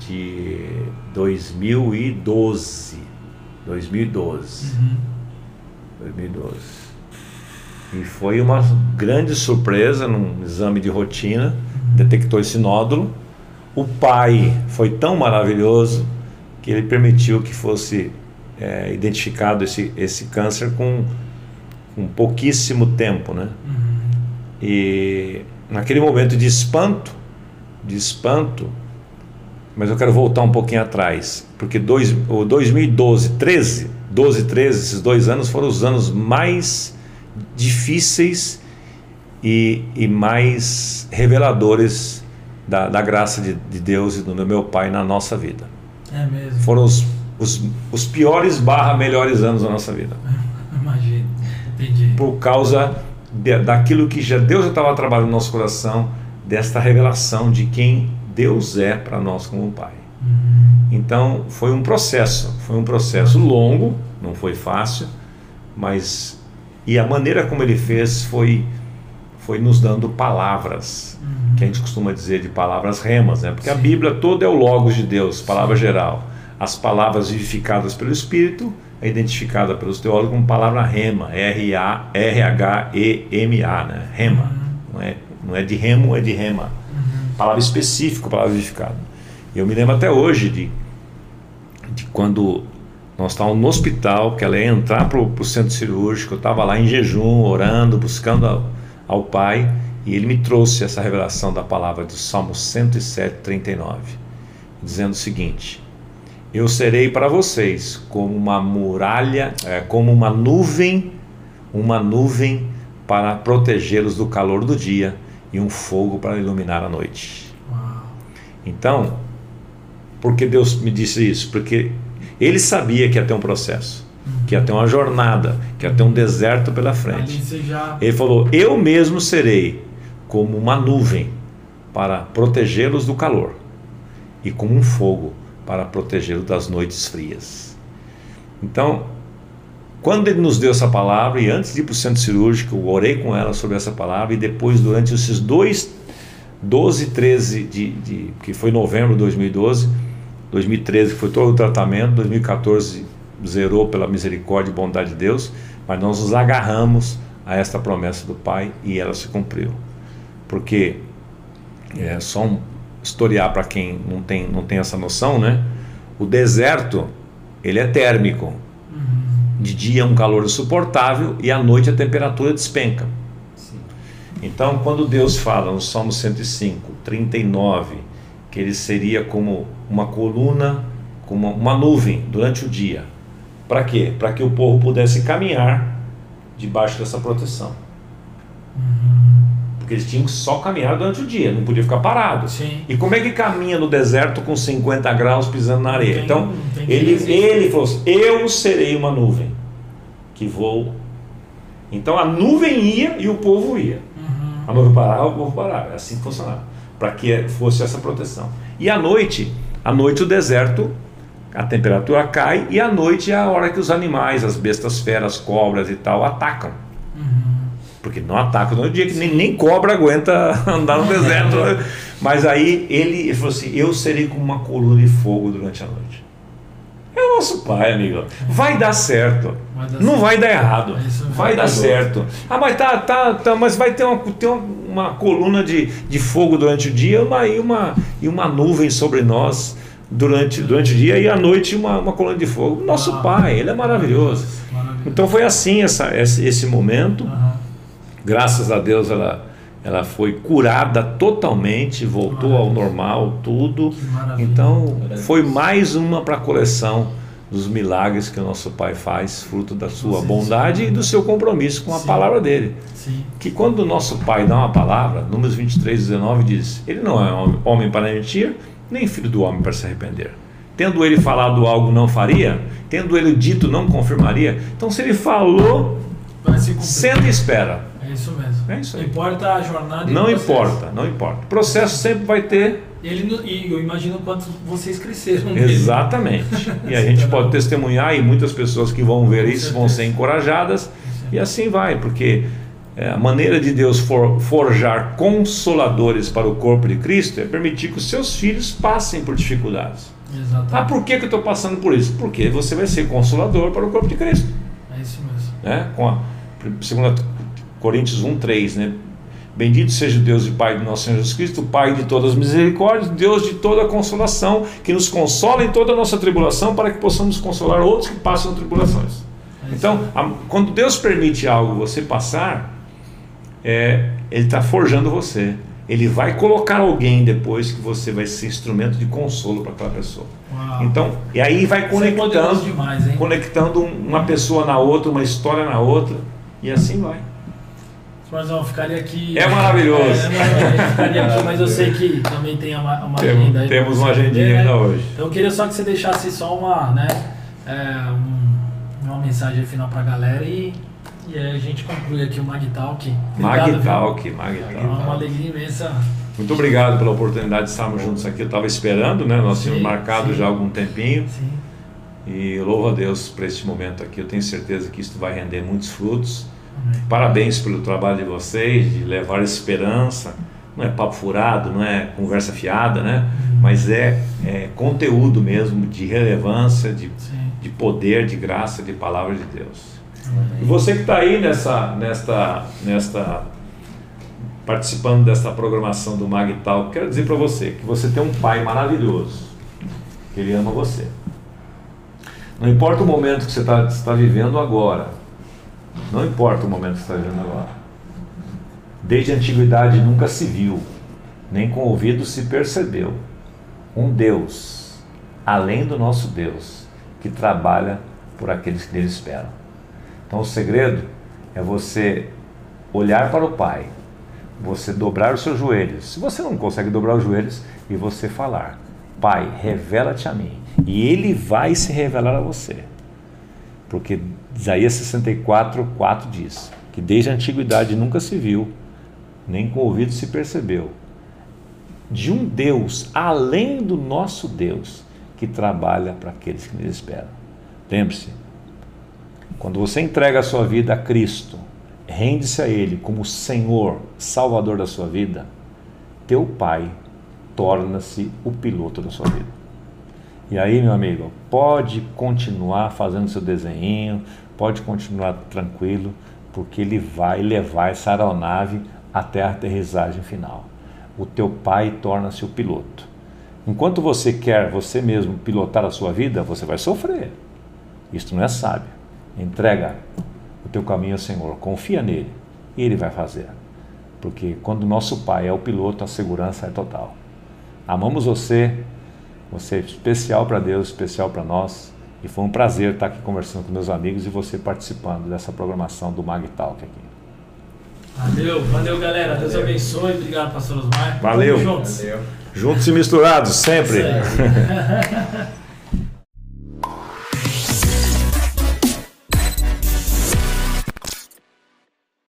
de 2012. 2012. Uhum. 2012. E foi uma grande surpresa num exame de rotina, detectou esse nódulo. O pai foi tão maravilhoso que ele permitiu que fosse é, identificado esse, esse câncer com, com pouquíssimo tempo, né? Uhum. E naquele momento de espanto, de espanto, mas eu quero voltar um pouquinho atrás, porque dois, o 2012, 13, 12, 13, esses dois anos foram os anos mais difíceis e, e mais reveladores da, da graça de, de Deus e do meu pai na nossa vida. É mesmo. Foram os os, os piores barra melhores anos da nossa vida. Imagina, entendi. Por causa de, daquilo que já Deus já estava trabalhando no nosso coração, desta revelação de quem Deus é para nós como Pai. Uhum. Então foi um processo, foi um processo longo, não foi fácil, mas e a maneira como ele fez foi foi nos dando palavras, uhum. que a gente costuma dizer de palavras remas, né? Porque Sim. a Bíblia toda é o logos de Deus, palavra Sim. geral as palavras vivificadas pelo Espírito é identificada pelos teólogos como palavra rema, R-H-E-M-A, né? rema. Uhum. Não, é, não é de remo, é de rema. Uhum. Palavra específica, palavra vivificada. Eu me lembro até hoje de, de quando nós estávamos no hospital, que ela ia entrar para o centro cirúrgico, eu estava lá em jejum, orando, buscando ao, ao Pai, e ele me trouxe essa revelação da palavra do Salmo 107, 39, dizendo o seguinte: eu serei para vocês como uma muralha, é, como uma nuvem, uma nuvem para protegê-los do calor do dia e um fogo para iluminar a noite. Então, por que Deus me disse isso? Porque Ele sabia que ia ter um processo, que ia ter uma jornada, que ia ter um deserto pela frente. Ele falou: Eu mesmo serei como uma nuvem para protegê-los do calor e como um fogo para protegê-lo das noites frias. Então, quando ele nos deu essa palavra, e antes de ir para o centro cirúrgico, eu orei com ela sobre essa palavra, e depois, durante esses dois, 12, 13, de, de, que foi novembro de 2012, 2013 foi todo o tratamento, 2014 zerou pela misericórdia e bondade de Deus, mas nós nos agarramos a esta promessa do Pai e ela se cumpriu. Porque é só um historiar para quem não tem, não tem essa noção, né? O deserto, ele é térmico. Uhum. De dia é um calor insuportável e à noite a temperatura despenca. Sim. Então, quando Deus fala no Salmo 105, 39, que ele seria como uma coluna, como uma nuvem durante o dia. Para quê? Para que o povo pudesse caminhar debaixo dessa proteção. Uhum. Porque eles tinham que só caminhar durante o dia, não podia ficar parado. Sim. E como é que caminha no deserto com 50 graus pisando na areia? Tem, então, ele, ele falou assim: Eu serei uma nuvem que vou. Então a nuvem ia e o povo ia. Uhum. A nuvem parava, o povo parava. É assim que funcionava. Para que fosse essa proteção. E à noite, à noite o deserto a temperatura cai e à noite é a hora que os animais, as bestas feras, cobras e tal, atacam. Porque não atacam no dia que nem, nem cobra aguenta [laughs] andar no deserto. [laughs] Mas aí ele, ele falou assim: Eu serei como uma coluna de fogo durante a noite. É o nosso pai, amigo. Vai dar certo. Vai dar não certo. vai dar errado. É vai dar certo. Ah, mas tá, tá, tá, mas vai ter uma, ter uma, uma coluna de, de fogo durante o dia uma, e, uma, e uma nuvem sobre nós durante, durante o dia e à noite uma, uma coluna de fogo. Nosso ah, Pai, Ele é maravilhoso. maravilhoso. Então foi assim essa, esse, esse momento. Uhum. Graças a Deus ela, ela foi curada totalmente, voltou ao normal, tudo. Então foi mais uma para a coleção dos milagres que o nosso Pai faz, fruto da sua sim, bondade sim. e do seu compromisso com a sim. palavra dele. Que quando o nosso Pai dá uma palavra, Números 23, 19 diz: Ele não é homem para mentir, nem filho do homem para se arrepender. Tendo ele falado algo, não faria? Tendo ele dito, não confirmaria? Então, se ele falou, senta e espera. É isso mesmo. É isso aí. Importa a jornada Não importa, não importa. O processo sempre vai ter. Ele, e eu imagino quanto vocês cresceram. Exatamente. [laughs] e a gente pode testemunhar, e muitas pessoas que vão ver isso vão ser encorajadas. E assim vai, porque é, a maneira de Deus for, forjar consoladores para o corpo de Cristo é permitir que os seus filhos passem por dificuldades. Exatamente. Ah, por que, que eu estou passando por isso? Porque você vai ser consolador para o corpo de Cristo. É isso mesmo. Né? Com a 2 Coríntios 1, 3, né? Bendito seja o Deus e Pai do nosso Senhor Jesus Cristo, Pai de todas as misericórdias, Deus de toda a consolação, que nos consola em toda a nossa tribulação, para que possamos consolar outros que passam tribulações. Então, a, quando Deus permite algo você passar, é, ele está forjando você. Ele vai colocar alguém depois que você vai ser instrumento de consolo para aquela pessoa. Uau. Então, e aí vai é conectando, é demais, conectando uma pessoa na outra, uma história na outra, e assim vai. Marzão, ficaria aqui. É maravilhoso. É, [laughs] ficaria aqui, mas eu sei que também tem uma, uma Tem, agenda aí. Temos uma agendinha né? ainda hoje. Então eu queria só que você deixasse só uma, né, é, um, uma mensagem final para a galera e e aí a gente conclui aqui o Magtalk. Magtalk, Magtalk. É uma alegria imensa. Muito obrigado pela oportunidade de estarmos juntos aqui. Eu estava esperando, né? Nós tínhamos marcado sim. já há algum tempinho. Sim. E louvo a Deus por este momento aqui. Eu tenho certeza que isso vai render muitos frutos. Parabéns pelo trabalho de vocês, de levar esperança. Não é papo furado, não é conversa fiada, né? Uhum. Mas é, é, conteúdo mesmo de relevância, de, de poder, de graça, de palavra de Deus. E você que está aí nessa, nesta, nesta, participando dessa programação do Magtal, quero dizer para você que você tem um pai maravilhoso, que ele ama você. Não importa o momento que você está tá vivendo agora, não importa o momento que você está vivendo agora. Desde a antiguidade nunca se viu, nem com ouvido se percebeu, um Deus, além do nosso Deus, que trabalha por aqueles que nele esperam. Então o segredo é você olhar para o Pai, você dobrar os seus joelhos. Se você não consegue dobrar os joelhos, e você falar: Pai, revela-te a mim. E Ele vai se revelar a você. Porque Isaías 64, 4 diz que desde a antiguidade nunca se viu, nem com o ouvido se percebeu, de um Deus além do nosso Deus que trabalha para aqueles que nos esperam. Lembre-se, quando você entrega a sua vida a Cristo, rende-se a Ele como Senhor, Salvador da sua vida, teu Pai torna-se o piloto da sua vida. E aí, meu amigo, pode continuar fazendo seu desenho, pode continuar tranquilo, porque ele vai levar essa aeronave até a aterrissagem final. O teu pai torna-se o piloto. Enquanto você quer você mesmo pilotar a sua vida, você vai sofrer. Isto não é sábio. Entrega o teu caminho ao Senhor, confia nele e ele vai fazer. Porque quando nosso pai é o piloto, a segurança é total. Amamos você, você é especial para Deus, especial para nós. E foi um prazer estar aqui conversando com meus amigos e você participando dessa programação do Mag Talk aqui. Valeu, valeu galera. Deus valeu. abençoe. Obrigado, pastor Osmar. Valeu. Juntos. Valeu. Juntos e misturados, sempre. [laughs]